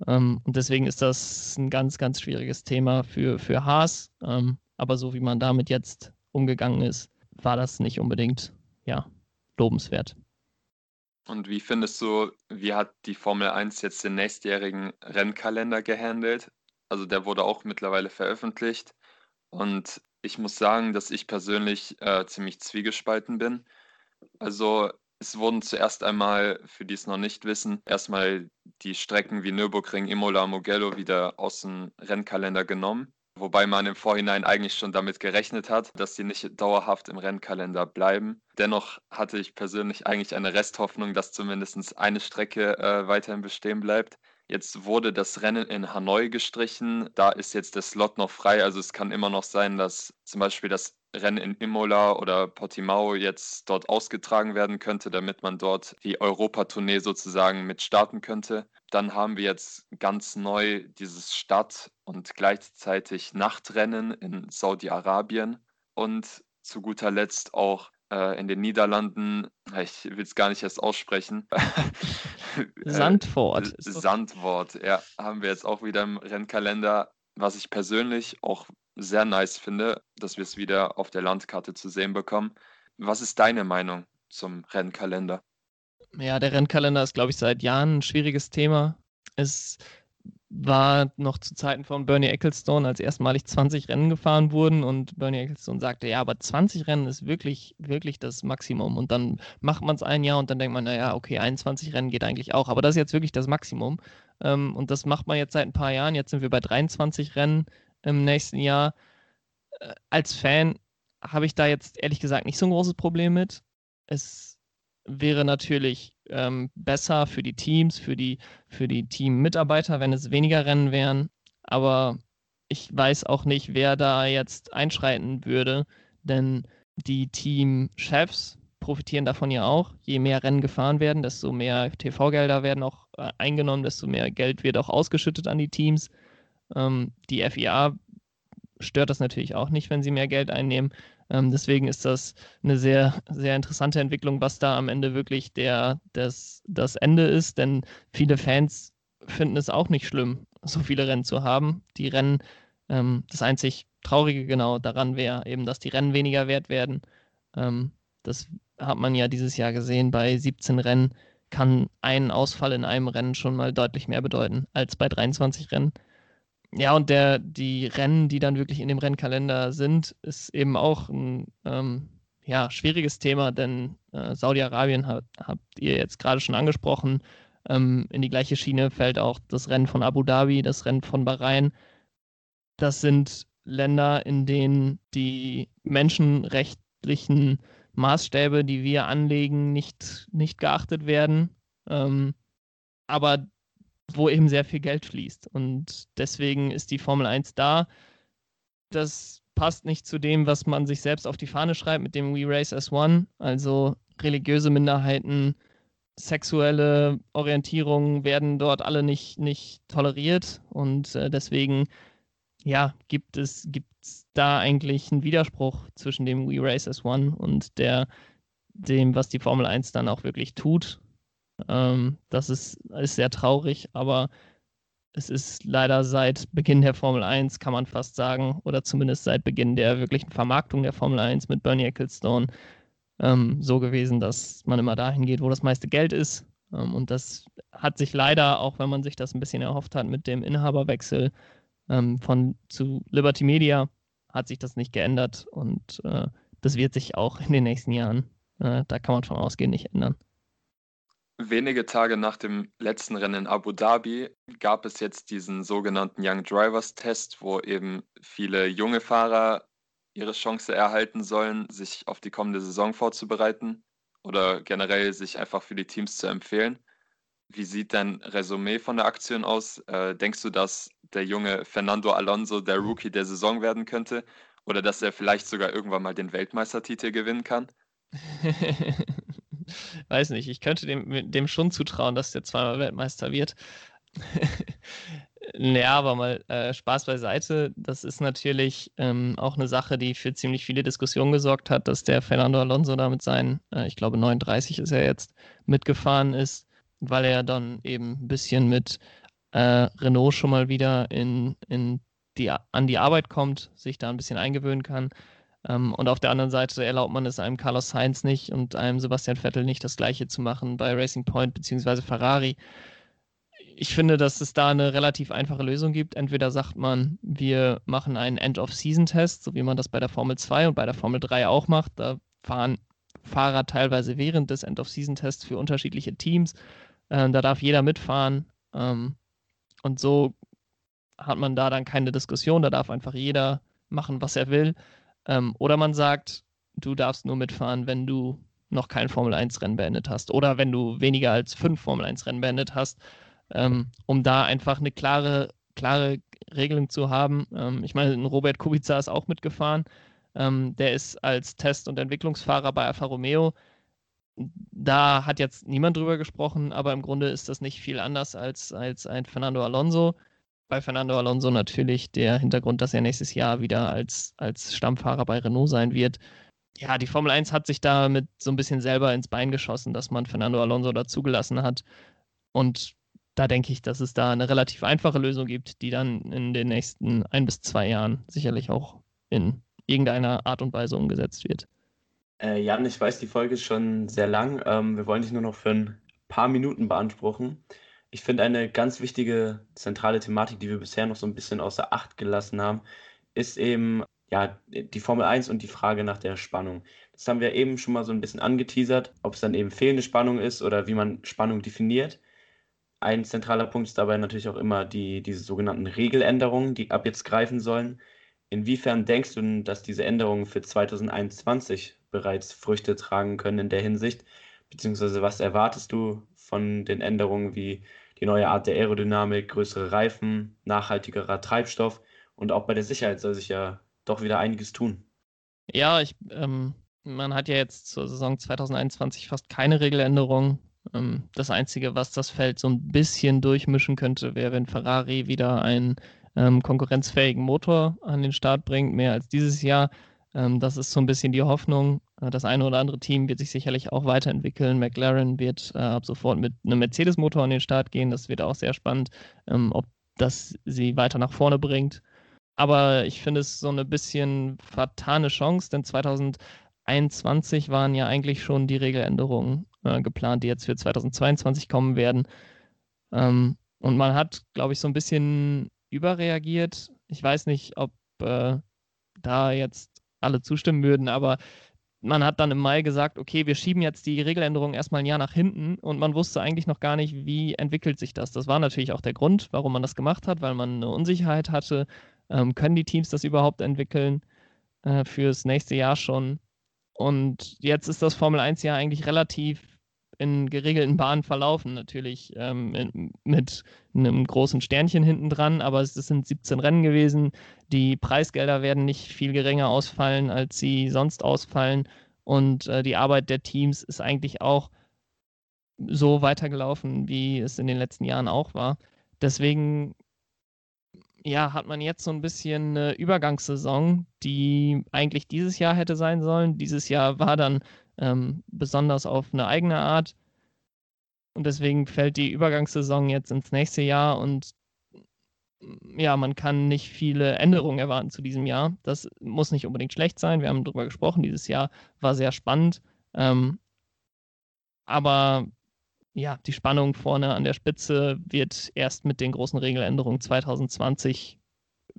Ähm, und deswegen ist das ein ganz, ganz schwieriges Thema für, für Haas. Ähm, aber so wie man damit jetzt umgegangen ist, war das nicht unbedingt ja, lobenswert. Und wie findest du, wie hat die Formel 1 jetzt den nächstjährigen Rennkalender gehandelt? Also der wurde auch mittlerweile veröffentlicht. Und ich muss sagen, dass ich persönlich äh, ziemlich zwiegespalten bin. Also es wurden zuerst einmal, für die es noch nicht wissen, erstmal die Strecken wie Nürburgring, Imola, Mugello wieder aus dem Rennkalender genommen. Wobei man im Vorhinein eigentlich schon damit gerechnet hat, dass sie nicht dauerhaft im Rennkalender bleiben. Dennoch hatte ich persönlich eigentlich eine Resthoffnung, dass zumindest eine Strecke äh, weiterhin bestehen bleibt. Jetzt wurde das Rennen in Hanoi gestrichen. Da ist jetzt der Slot noch frei. Also es kann immer noch sein, dass zum Beispiel das Rennen in Imola oder Portimao jetzt dort ausgetragen werden könnte, damit man dort die Europatournee sozusagen mit starten könnte. Dann haben wir jetzt ganz neu dieses Stadt- und gleichzeitig Nachtrennen in Saudi-Arabien und zu guter Letzt auch äh, in den Niederlanden, ich will es gar nicht erst aussprechen. Sandwort. Sandwort, ja, haben wir jetzt auch wieder im Rennkalender, was ich persönlich auch sehr nice finde, dass wir es wieder auf der Landkarte zu sehen bekommen. Was ist deine Meinung zum Rennkalender? Ja, der Rennkalender ist, glaube ich, seit Jahren ein schwieriges Thema. Es war noch zu Zeiten von Bernie Ecclestone, als erstmalig 20 Rennen gefahren wurden und Bernie Ecclestone sagte, ja, aber 20 Rennen ist wirklich, wirklich das Maximum. Und dann macht man es ein Jahr und dann denkt man, naja, okay, 21 Rennen geht eigentlich auch, aber das ist jetzt wirklich das Maximum. Ähm, und das macht man jetzt seit ein paar Jahren. Jetzt sind wir bei 23 Rennen im nächsten Jahr. Äh, als Fan habe ich da jetzt ehrlich gesagt nicht so ein großes Problem mit. Es wäre natürlich ähm, besser für die Teams, für die, für die Teammitarbeiter, wenn es weniger Rennen wären. Aber ich weiß auch nicht, wer da jetzt einschreiten würde, denn die Teamchefs profitieren davon ja auch. Je mehr Rennen gefahren werden, desto mehr TV-Gelder werden auch äh, eingenommen, desto mehr Geld wird auch ausgeschüttet an die Teams. Ähm, die FIA stört das natürlich auch nicht, wenn sie mehr Geld einnehmen. Ähm, deswegen ist das eine sehr, sehr interessante Entwicklung, was da am Ende wirklich der, das, das Ende ist, denn viele Fans finden es auch nicht schlimm, so viele Rennen zu haben. Die Rennen, ähm, das einzig Traurige genau daran wäre eben, dass die Rennen weniger wert werden. Ähm, das hat man ja dieses Jahr gesehen. Bei 17 Rennen kann ein Ausfall in einem Rennen schon mal deutlich mehr bedeuten als bei 23 Rennen. Ja, und der, die Rennen, die dann wirklich in dem Rennkalender sind, ist eben auch ein ähm, ja, schwieriges Thema, denn äh, Saudi-Arabien hat, habt ihr jetzt gerade schon angesprochen. Ähm, in die gleiche Schiene fällt auch das Rennen von Abu Dhabi, das Rennen von Bahrain. Das sind Länder, in denen die menschenrechtlichen Maßstäbe, die wir anlegen, nicht, nicht geachtet werden. Ähm, aber wo eben sehr viel Geld fließt. Und deswegen ist die Formel 1 da. Das passt nicht zu dem, was man sich selbst auf die Fahne schreibt mit dem We Race as One. Also religiöse Minderheiten, sexuelle Orientierungen werden dort alle nicht, nicht toleriert. Und äh, deswegen, ja, gibt es, gibt da eigentlich einen Widerspruch zwischen dem We Race as One und der, dem, was die Formel 1 dann auch wirklich tut. Ähm, das ist, ist sehr traurig, aber es ist leider seit Beginn der Formel 1, kann man fast sagen, oder zumindest seit Beginn der wirklichen Vermarktung der Formel 1 mit Bernie Ecclestone ähm, so gewesen, dass man immer dahin geht, wo das meiste Geld ist. Ähm, und das hat sich leider, auch wenn man sich das ein bisschen erhofft hat, mit dem Inhaberwechsel ähm, von zu Liberty Media, hat sich das nicht geändert. Und äh, das wird sich auch in den nächsten Jahren, äh, da kann man von ausgehen, nicht ändern. Wenige Tage nach dem letzten Rennen in Abu Dhabi gab es jetzt diesen sogenannten Young Drivers Test, wo eben viele junge Fahrer ihre Chance erhalten sollen, sich auf die kommende Saison vorzubereiten oder generell sich einfach für die Teams zu empfehlen. Wie sieht dein Resümee von der Aktion aus? Äh, denkst du, dass der junge Fernando Alonso der Rookie der Saison werden könnte oder dass er vielleicht sogar irgendwann mal den Weltmeistertitel gewinnen kann? weiß nicht, ich könnte dem, dem schon zutrauen, dass der zweimal Weltmeister wird. naja, aber mal äh, Spaß beiseite. Das ist natürlich ähm, auch eine Sache, die für ziemlich viele Diskussionen gesorgt hat, dass der Fernando Alonso da mit seinen, äh, ich glaube 39 ist er jetzt, mitgefahren ist, weil er dann eben ein bisschen mit äh, Renault schon mal wieder in, in die, an die Arbeit kommt, sich da ein bisschen eingewöhnen kann. Ähm, und auf der anderen Seite erlaubt man es einem Carlos Sainz nicht und einem Sebastian Vettel nicht, das Gleiche zu machen bei Racing Point bzw. Ferrari. Ich finde, dass es da eine relativ einfache Lösung gibt. Entweder sagt man, wir machen einen End-of-Season-Test, so wie man das bei der Formel 2 und bei der Formel 3 auch macht. Da fahren Fahrer teilweise während des End-of-Season-Tests für unterschiedliche Teams. Ähm, da darf jeder mitfahren. Ähm, und so hat man da dann keine Diskussion. Da darf einfach jeder machen, was er will. Ähm, oder man sagt, du darfst nur mitfahren, wenn du noch kein Formel-1-Rennen beendet hast oder wenn du weniger als fünf Formel-1-Rennen beendet hast, ähm, um da einfach eine klare, klare Regelung zu haben. Ähm, ich meine, Robert Kubica ist auch mitgefahren. Ähm, der ist als Test- und Entwicklungsfahrer bei Alfa Romeo. Da hat jetzt niemand drüber gesprochen, aber im Grunde ist das nicht viel anders als, als ein Fernando Alonso bei Fernando Alonso natürlich der Hintergrund, dass er nächstes Jahr wieder als, als Stammfahrer bei Renault sein wird. Ja, die Formel 1 hat sich damit so ein bisschen selber ins Bein geschossen, dass man Fernando Alonso dazugelassen hat. Und da denke ich, dass es da eine relativ einfache Lösung gibt, die dann in den nächsten ein bis zwei Jahren sicherlich auch in irgendeiner Art und Weise umgesetzt wird. Äh, Jan, ich weiß, die Folge ist schon sehr lang. Ähm, wir wollen dich nur noch für ein paar Minuten beanspruchen. Ich finde, eine ganz wichtige zentrale Thematik, die wir bisher noch so ein bisschen außer Acht gelassen haben, ist eben ja, die Formel 1 und die Frage nach der Spannung. Das haben wir eben schon mal so ein bisschen angeteasert, ob es dann eben fehlende Spannung ist oder wie man Spannung definiert. Ein zentraler Punkt ist dabei natürlich auch immer die, diese sogenannten Regeländerungen, die ab jetzt greifen sollen. Inwiefern denkst du, dass diese Änderungen für 2021 bereits Früchte tragen können in der Hinsicht? Beziehungsweise was erwartest du von den Änderungen wie die neue Art der Aerodynamik, größere Reifen, nachhaltigerer Treibstoff und auch bei der Sicherheit soll sich ja doch wieder einiges tun. Ja, ich, ähm, man hat ja jetzt zur Saison 2021 fast keine Regeländerung. Ähm, das Einzige, was das Feld so ein bisschen durchmischen könnte, wäre, wenn Ferrari wieder einen ähm, konkurrenzfähigen Motor an den Start bringt, mehr als dieses Jahr. Ähm, das ist so ein bisschen die Hoffnung. Äh, das eine oder andere Team wird sich sicherlich auch weiterentwickeln. McLaren wird äh, ab sofort mit einem Mercedes-Motor an den Start gehen. Das wird auch sehr spannend, ähm, ob das sie weiter nach vorne bringt. Aber ich finde es so eine bisschen vertane Chance, denn 2021 waren ja eigentlich schon die Regeländerungen äh, geplant, die jetzt für 2022 kommen werden. Ähm, und man hat, glaube ich, so ein bisschen überreagiert. Ich weiß nicht, ob äh, da jetzt alle zustimmen würden, aber man hat dann im Mai gesagt, okay, wir schieben jetzt die Regeländerung erstmal ein Jahr nach hinten und man wusste eigentlich noch gar nicht, wie entwickelt sich das. Das war natürlich auch der Grund, warum man das gemacht hat, weil man eine Unsicherheit hatte. Ähm, können die Teams das überhaupt entwickeln äh, fürs nächste Jahr schon? Und jetzt ist das Formel 1-Jahr eigentlich relativ in geregelten Bahnen verlaufen. Natürlich ähm, mit einem großen Sternchen hinten dran, aber es sind 17 Rennen gewesen. Die Preisgelder werden nicht viel geringer ausfallen, als sie sonst ausfallen. Und äh, die Arbeit der Teams ist eigentlich auch so weitergelaufen, wie es in den letzten Jahren auch war. Deswegen ja, hat man jetzt so ein bisschen eine Übergangssaison, die eigentlich dieses Jahr hätte sein sollen. Dieses Jahr war dann ähm, besonders auf eine eigene Art. Und deswegen fällt die Übergangssaison jetzt ins nächste Jahr und mm, ja, man kann nicht viele Änderungen erwarten zu diesem Jahr. Das muss nicht unbedingt schlecht sein. Wir haben darüber gesprochen. Dieses Jahr war sehr spannend. Ähm, aber ja, die Spannung vorne an der Spitze wird erst mit den großen Regeländerungen 2020,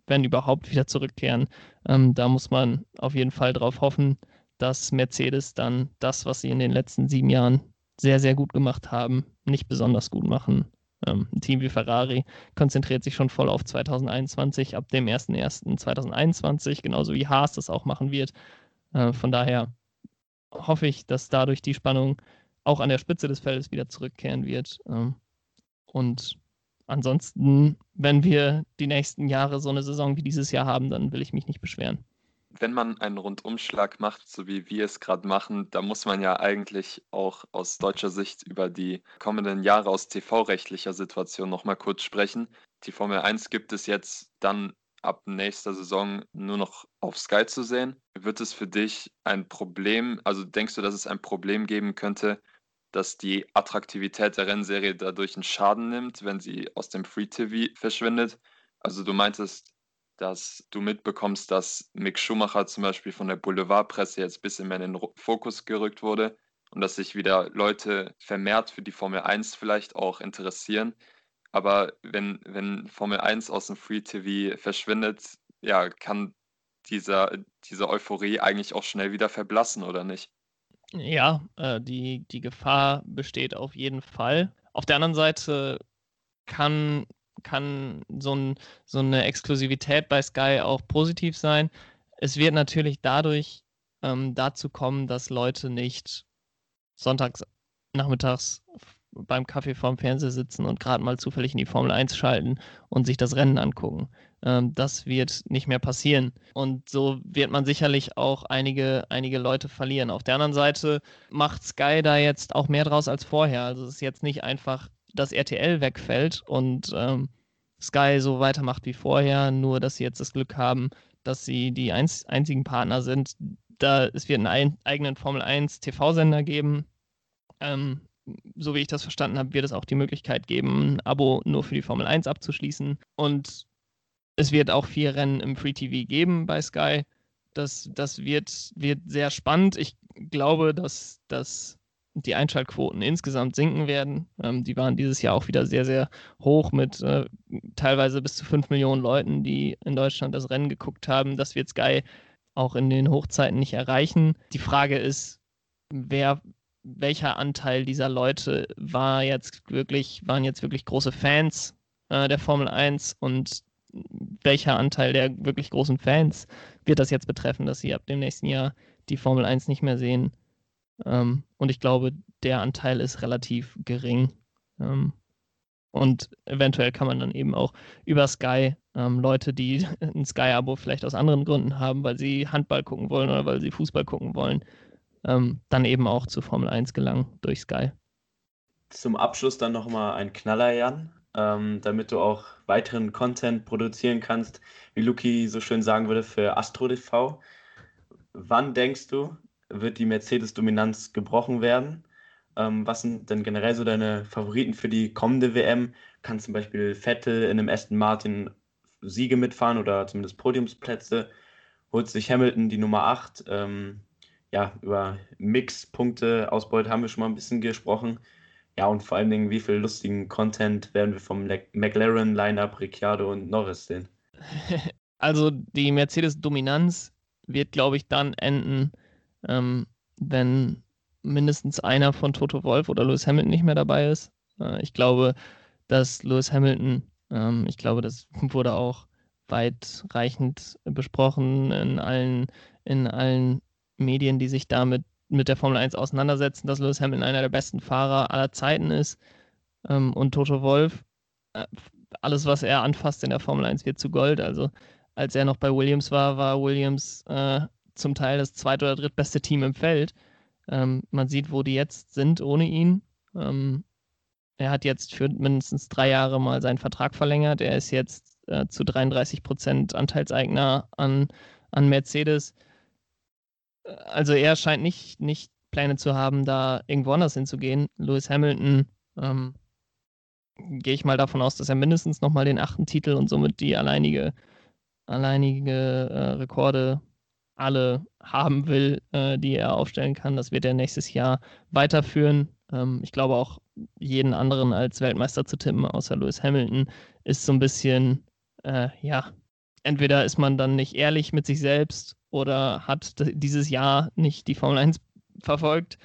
wenn überhaupt, wieder zurückkehren. Ähm, da muss man auf jeden Fall drauf hoffen, dass Mercedes dann das, was sie in den letzten sieben Jahren sehr, sehr gut gemacht haben, nicht besonders gut machen. Ähm, ein Team wie Ferrari konzentriert sich schon voll auf 2021, ab dem 01.01.2021, genauso wie Haas das auch machen wird. Äh, von daher hoffe ich, dass dadurch die Spannung auch an der Spitze des Feldes wieder zurückkehren wird. Ähm, und ansonsten, wenn wir die nächsten Jahre so eine Saison wie dieses Jahr haben, dann will ich mich nicht beschweren wenn man einen Rundumschlag macht, so wie wir es gerade machen, da muss man ja eigentlich auch aus deutscher Sicht über die kommenden Jahre aus TV-rechtlicher Situation nochmal kurz sprechen. Die Formel 1 gibt es jetzt dann ab nächster Saison nur noch auf Sky zu sehen. Wird es für dich ein Problem, also denkst du, dass es ein Problem geben könnte, dass die Attraktivität der Rennserie dadurch einen Schaden nimmt, wenn sie aus dem Free TV verschwindet? Also du meintest, dass du mitbekommst, dass Mick Schumacher zum Beispiel von der Boulevardpresse jetzt ein bisschen mehr in den Fokus gerückt wurde und dass sich wieder Leute vermehrt für die Formel 1 vielleicht auch interessieren. Aber wenn, wenn Formel 1 aus dem Free TV verschwindet, ja, kann dieser, diese Euphorie eigentlich auch schnell wieder verblassen, oder nicht? Ja, äh, die, die Gefahr besteht auf jeden Fall. Auf der anderen Seite kann kann so, ein, so eine Exklusivität bei Sky auch positiv sein. Es wird natürlich dadurch ähm, dazu kommen, dass Leute nicht sonntags nachmittags beim Kaffee vorm Fernseher sitzen und gerade mal zufällig in die Formel 1 schalten und sich das Rennen angucken. Ähm, das wird nicht mehr passieren. Und so wird man sicherlich auch einige, einige Leute verlieren. Auf der anderen Seite macht Sky da jetzt auch mehr draus als vorher. Also es ist jetzt nicht einfach dass RTL wegfällt und ähm, Sky so weitermacht wie vorher, nur dass sie jetzt das Glück haben, dass sie die einz einzigen Partner sind. Da es wird einen eigenen Formel 1 TV-Sender geben. Ähm, so wie ich das verstanden habe, wird es auch die Möglichkeit geben, ein Abo nur für die Formel 1 abzuschließen. Und es wird auch vier Rennen im Free TV geben bei Sky. Das, das wird, wird sehr spannend. Ich glaube, dass, dass die Einschaltquoten insgesamt sinken werden. Ähm, die waren dieses Jahr auch wieder sehr, sehr hoch mit äh, teilweise bis zu 5 Millionen Leuten, die in Deutschland das Rennen geguckt haben. Das wird Sky auch in den Hochzeiten nicht erreichen. Die Frage ist, wer, welcher Anteil dieser Leute war jetzt wirklich, waren jetzt wirklich große Fans äh, der Formel 1 und welcher Anteil der wirklich großen Fans wird das jetzt betreffen, dass sie ab dem nächsten Jahr die Formel 1 nicht mehr sehen. Ähm, und ich glaube, der Anteil ist relativ gering. Ähm, und eventuell kann man dann eben auch über Sky ähm, Leute, die ein Sky-Abo vielleicht aus anderen Gründen haben, weil sie Handball gucken wollen oder weil sie Fußball gucken wollen, ähm, dann eben auch zu Formel 1 gelangen durch Sky. Zum Abschluss dann nochmal ein Knaller, Jan, ähm, damit du auch weiteren Content produzieren kannst, wie Luki so schön sagen würde, für Astro TV. Wann denkst du, wird die Mercedes-Dominanz gebrochen werden? Ähm, was sind denn generell so deine Favoriten für die kommende WM? Kann zum Beispiel Vettel in einem Aston Martin Siege mitfahren oder zumindest Podiumsplätze? Holt sich Hamilton die Nummer 8? Ähm, ja, über Mix-Punkte, Ausbeute haben wir schon mal ein bisschen gesprochen. Ja, und vor allen Dingen, wie viel lustigen Content werden wir vom McLaren, Lineup, Ricciardo und Norris sehen? Also die Mercedes-Dominanz wird, glaube ich, dann enden, ähm, wenn mindestens einer von Toto Wolf oder Lewis Hamilton nicht mehr dabei ist. Äh, ich glaube, dass Lewis Hamilton, ähm, ich glaube, das wurde auch weitreichend besprochen in allen, in allen Medien, die sich damit mit der Formel 1 auseinandersetzen, dass Lewis Hamilton einer der besten Fahrer aller Zeiten ist. Ähm, und Toto Wolf, äh, alles, was er anfasst in der Formel 1, wird zu Gold. Also als er noch bei Williams war, war Williams äh, zum Teil das zweit- oder drittbeste Team im Feld. Ähm, man sieht, wo die jetzt sind ohne ihn. Ähm, er hat jetzt für mindestens drei Jahre mal seinen Vertrag verlängert. Er ist jetzt äh, zu 33 Prozent Anteilseigner an, an Mercedes also er scheint nicht, nicht Pläne zu haben, da irgendwo anders hinzugehen. Lewis Hamilton, ähm, gehe ich mal davon aus, dass er mindestens nochmal den achten Titel und somit die alleinige, alleinige äh, Rekorde alle haben will, äh, die er aufstellen kann. Das wird er nächstes Jahr weiterführen. Ähm, ich glaube auch jeden anderen als Weltmeister zu tippen, außer Lewis Hamilton, ist so ein bisschen, äh, ja, entweder ist man dann nicht ehrlich mit sich selbst oder hat dieses Jahr nicht die Formel 1 verfolgt.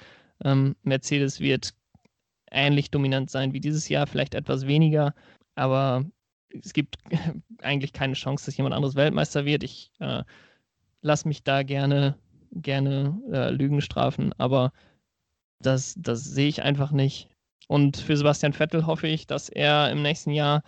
Ähm, Mercedes wird ähnlich dominant sein wie dieses Jahr, vielleicht etwas weniger, aber es gibt eigentlich keine Chance, dass jemand anderes Weltmeister wird. Ich äh, lasse mich da gerne, gerne äh, Lügen strafen, aber das, das sehe ich einfach nicht. Und für Sebastian Vettel hoffe ich, dass er im nächsten Jahr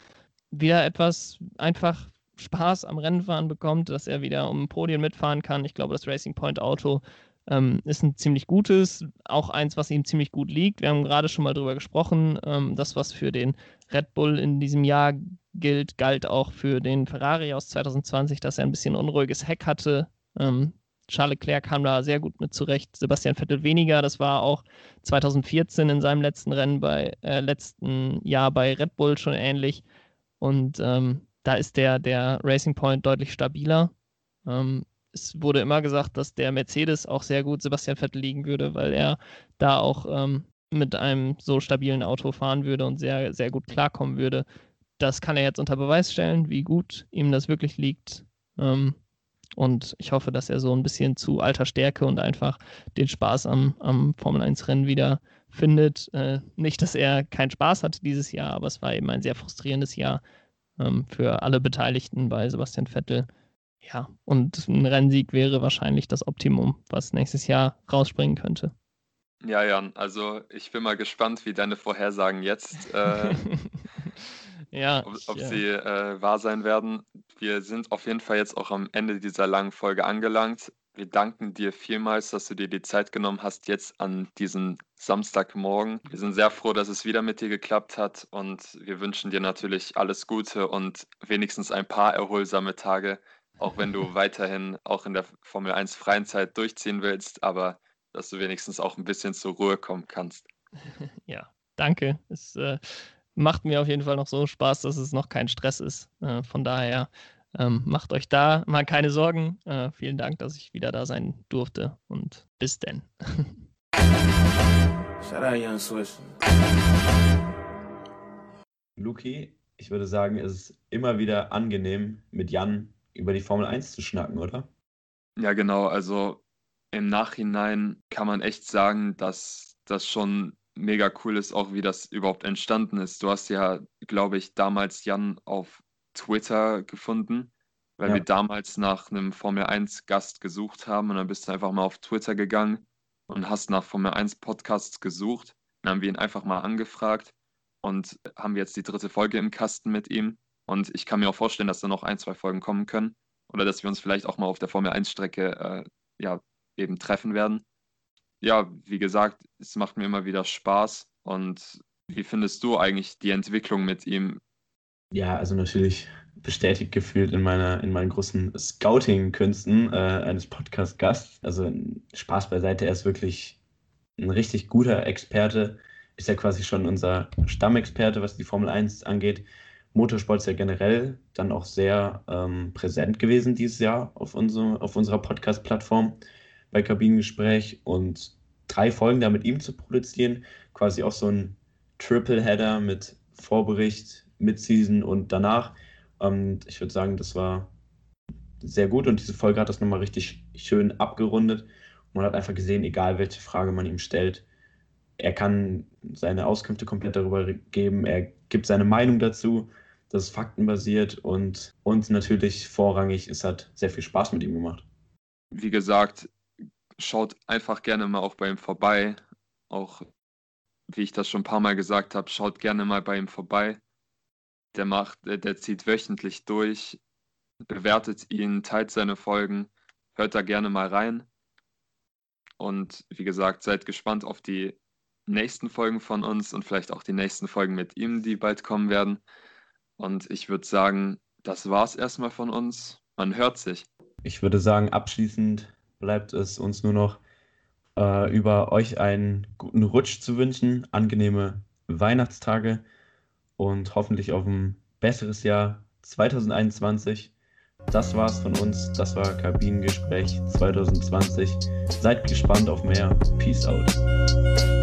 wieder etwas einfach Spaß am Rennfahren bekommt, dass er wieder um Podien mitfahren kann. Ich glaube, das Racing Point Auto ähm, ist ein ziemlich gutes, auch eins, was ihm ziemlich gut liegt. Wir haben gerade schon mal drüber gesprochen. Ähm, das, was für den Red Bull in diesem Jahr gilt, galt auch für den Ferrari aus 2020, dass er ein bisschen unruhiges Heck hatte. Ähm, Charles Leclerc kam da sehr gut mit zurecht, Sebastian Vettel weniger. Das war auch 2014 in seinem letzten Rennen bei äh, letzten Jahr bei Red Bull schon ähnlich. Und ähm, da ist der, der Racing Point deutlich stabiler. Ähm, es wurde immer gesagt, dass der Mercedes auch sehr gut Sebastian Vettel liegen würde, weil er da auch ähm, mit einem so stabilen Auto fahren würde und sehr, sehr gut klarkommen würde. Das kann er jetzt unter Beweis stellen, wie gut ihm das wirklich liegt. Ähm, und ich hoffe, dass er so ein bisschen zu alter Stärke und einfach den Spaß am, am Formel-1-Rennen wieder findet. Äh, nicht, dass er keinen Spaß hatte dieses Jahr, aber es war eben ein sehr frustrierendes Jahr ähm, für alle Beteiligten bei Sebastian Vettel. Ja, und ein Rennsieg wäre wahrscheinlich das Optimum, was nächstes Jahr rausspringen könnte. Ja, Jan, also ich bin mal gespannt, wie deine Vorhersagen jetzt, äh, ja, ob, ob ich, sie äh, wahr sein werden. Wir sind auf jeden Fall jetzt auch am Ende dieser langen Folge angelangt. Wir danken dir vielmals, dass du dir die Zeit genommen hast, jetzt an diesem Samstagmorgen. Wir sind sehr froh, dass es wieder mit dir geklappt hat und wir wünschen dir natürlich alles Gute und wenigstens ein paar erholsame Tage, auch wenn du weiterhin auch in der Formel 1 freien Zeit durchziehen willst, aber dass du wenigstens auch ein bisschen zur Ruhe kommen kannst. ja, danke. Es äh, macht mir auf jeden Fall noch so Spaß, dass es noch kein Stress ist. Äh, von daher ähm, macht euch da mal keine Sorgen. Äh, vielen Dank, dass ich wieder da sein durfte und bis denn. Luki, ich würde sagen, es ist immer wieder angenehm, mit Jan über die Formel 1 zu schnacken, oder? Ja, genau. Also im Nachhinein kann man echt sagen, dass das schon mega cool ist, auch wie das überhaupt entstanden ist. Du hast ja, glaube ich, damals Jan auf Twitter gefunden, weil ja. wir damals nach einem Formel 1 Gast gesucht haben und dann bist du einfach mal auf Twitter gegangen und hast nach Formel 1 Podcasts gesucht. Dann haben wir ihn einfach mal angefragt und haben jetzt die dritte Folge im Kasten mit ihm. Und ich kann mir auch vorstellen, dass da noch ein, zwei Folgen kommen können oder dass wir uns vielleicht auch mal auf der Formel 1 Strecke äh, ja, eben treffen werden. Ja, wie gesagt, es macht mir immer wieder Spaß. Und wie findest du eigentlich die Entwicklung mit ihm? Ja, also natürlich bestätigt gefühlt in meiner in meinen großen Scouting-Künsten äh, eines Podcast-Gasts. Also Spaß beiseite, er ist wirklich ein richtig guter Experte. Ist ja quasi schon unser Stammexperte, was die Formel 1 angeht. Motorsport ist ja generell dann auch sehr ähm, präsent gewesen dieses Jahr auf, unsere, auf unserer Podcast-Plattform bei Kabinengespräch und drei Folgen da mit ihm zu produzieren, quasi auch so ein Triple-Header mit Vorbericht, Mid-Season und danach. Und ich würde sagen, das war sehr gut und diese Folge hat das nochmal richtig schön abgerundet. man hat einfach gesehen, egal welche Frage man ihm stellt, er kann seine Auskünfte komplett darüber geben, er gibt seine Meinung dazu, das ist faktenbasiert und uns natürlich vorrangig, es hat sehr viel Spaß mit ihm gemacht. Wie gesagt, schaut einfach gerne mal auch bei ihm vorbei. Auch wie ich das schon ein paar Mal gesagt habe, schaut gerne mal bei ihm vorbei. Der macht, der, der zieht wöchentlich durch, bewertet ihn, teilt seine Folgen, hört da gerne mal rein. Und wie gesagt, seid gespannt auf die nächsten Folgen von uns und vielleicht auch die nächsten Folgen mit ihm, die bald kommen werden. Und ich würde sagen, das war's erstmal von uns. Man hört sich. Ich würde sagen, abschließend bleibt es uns nur noch äh, über euch einen guten Rutsch zu wünschen, angenehme Weihnachtstage und hoffentlich auf ein besseres Jahr 2021. Das war's von uns. Das war Kabinengespräch 2020. Seid gespannt auf mehr. Peace out.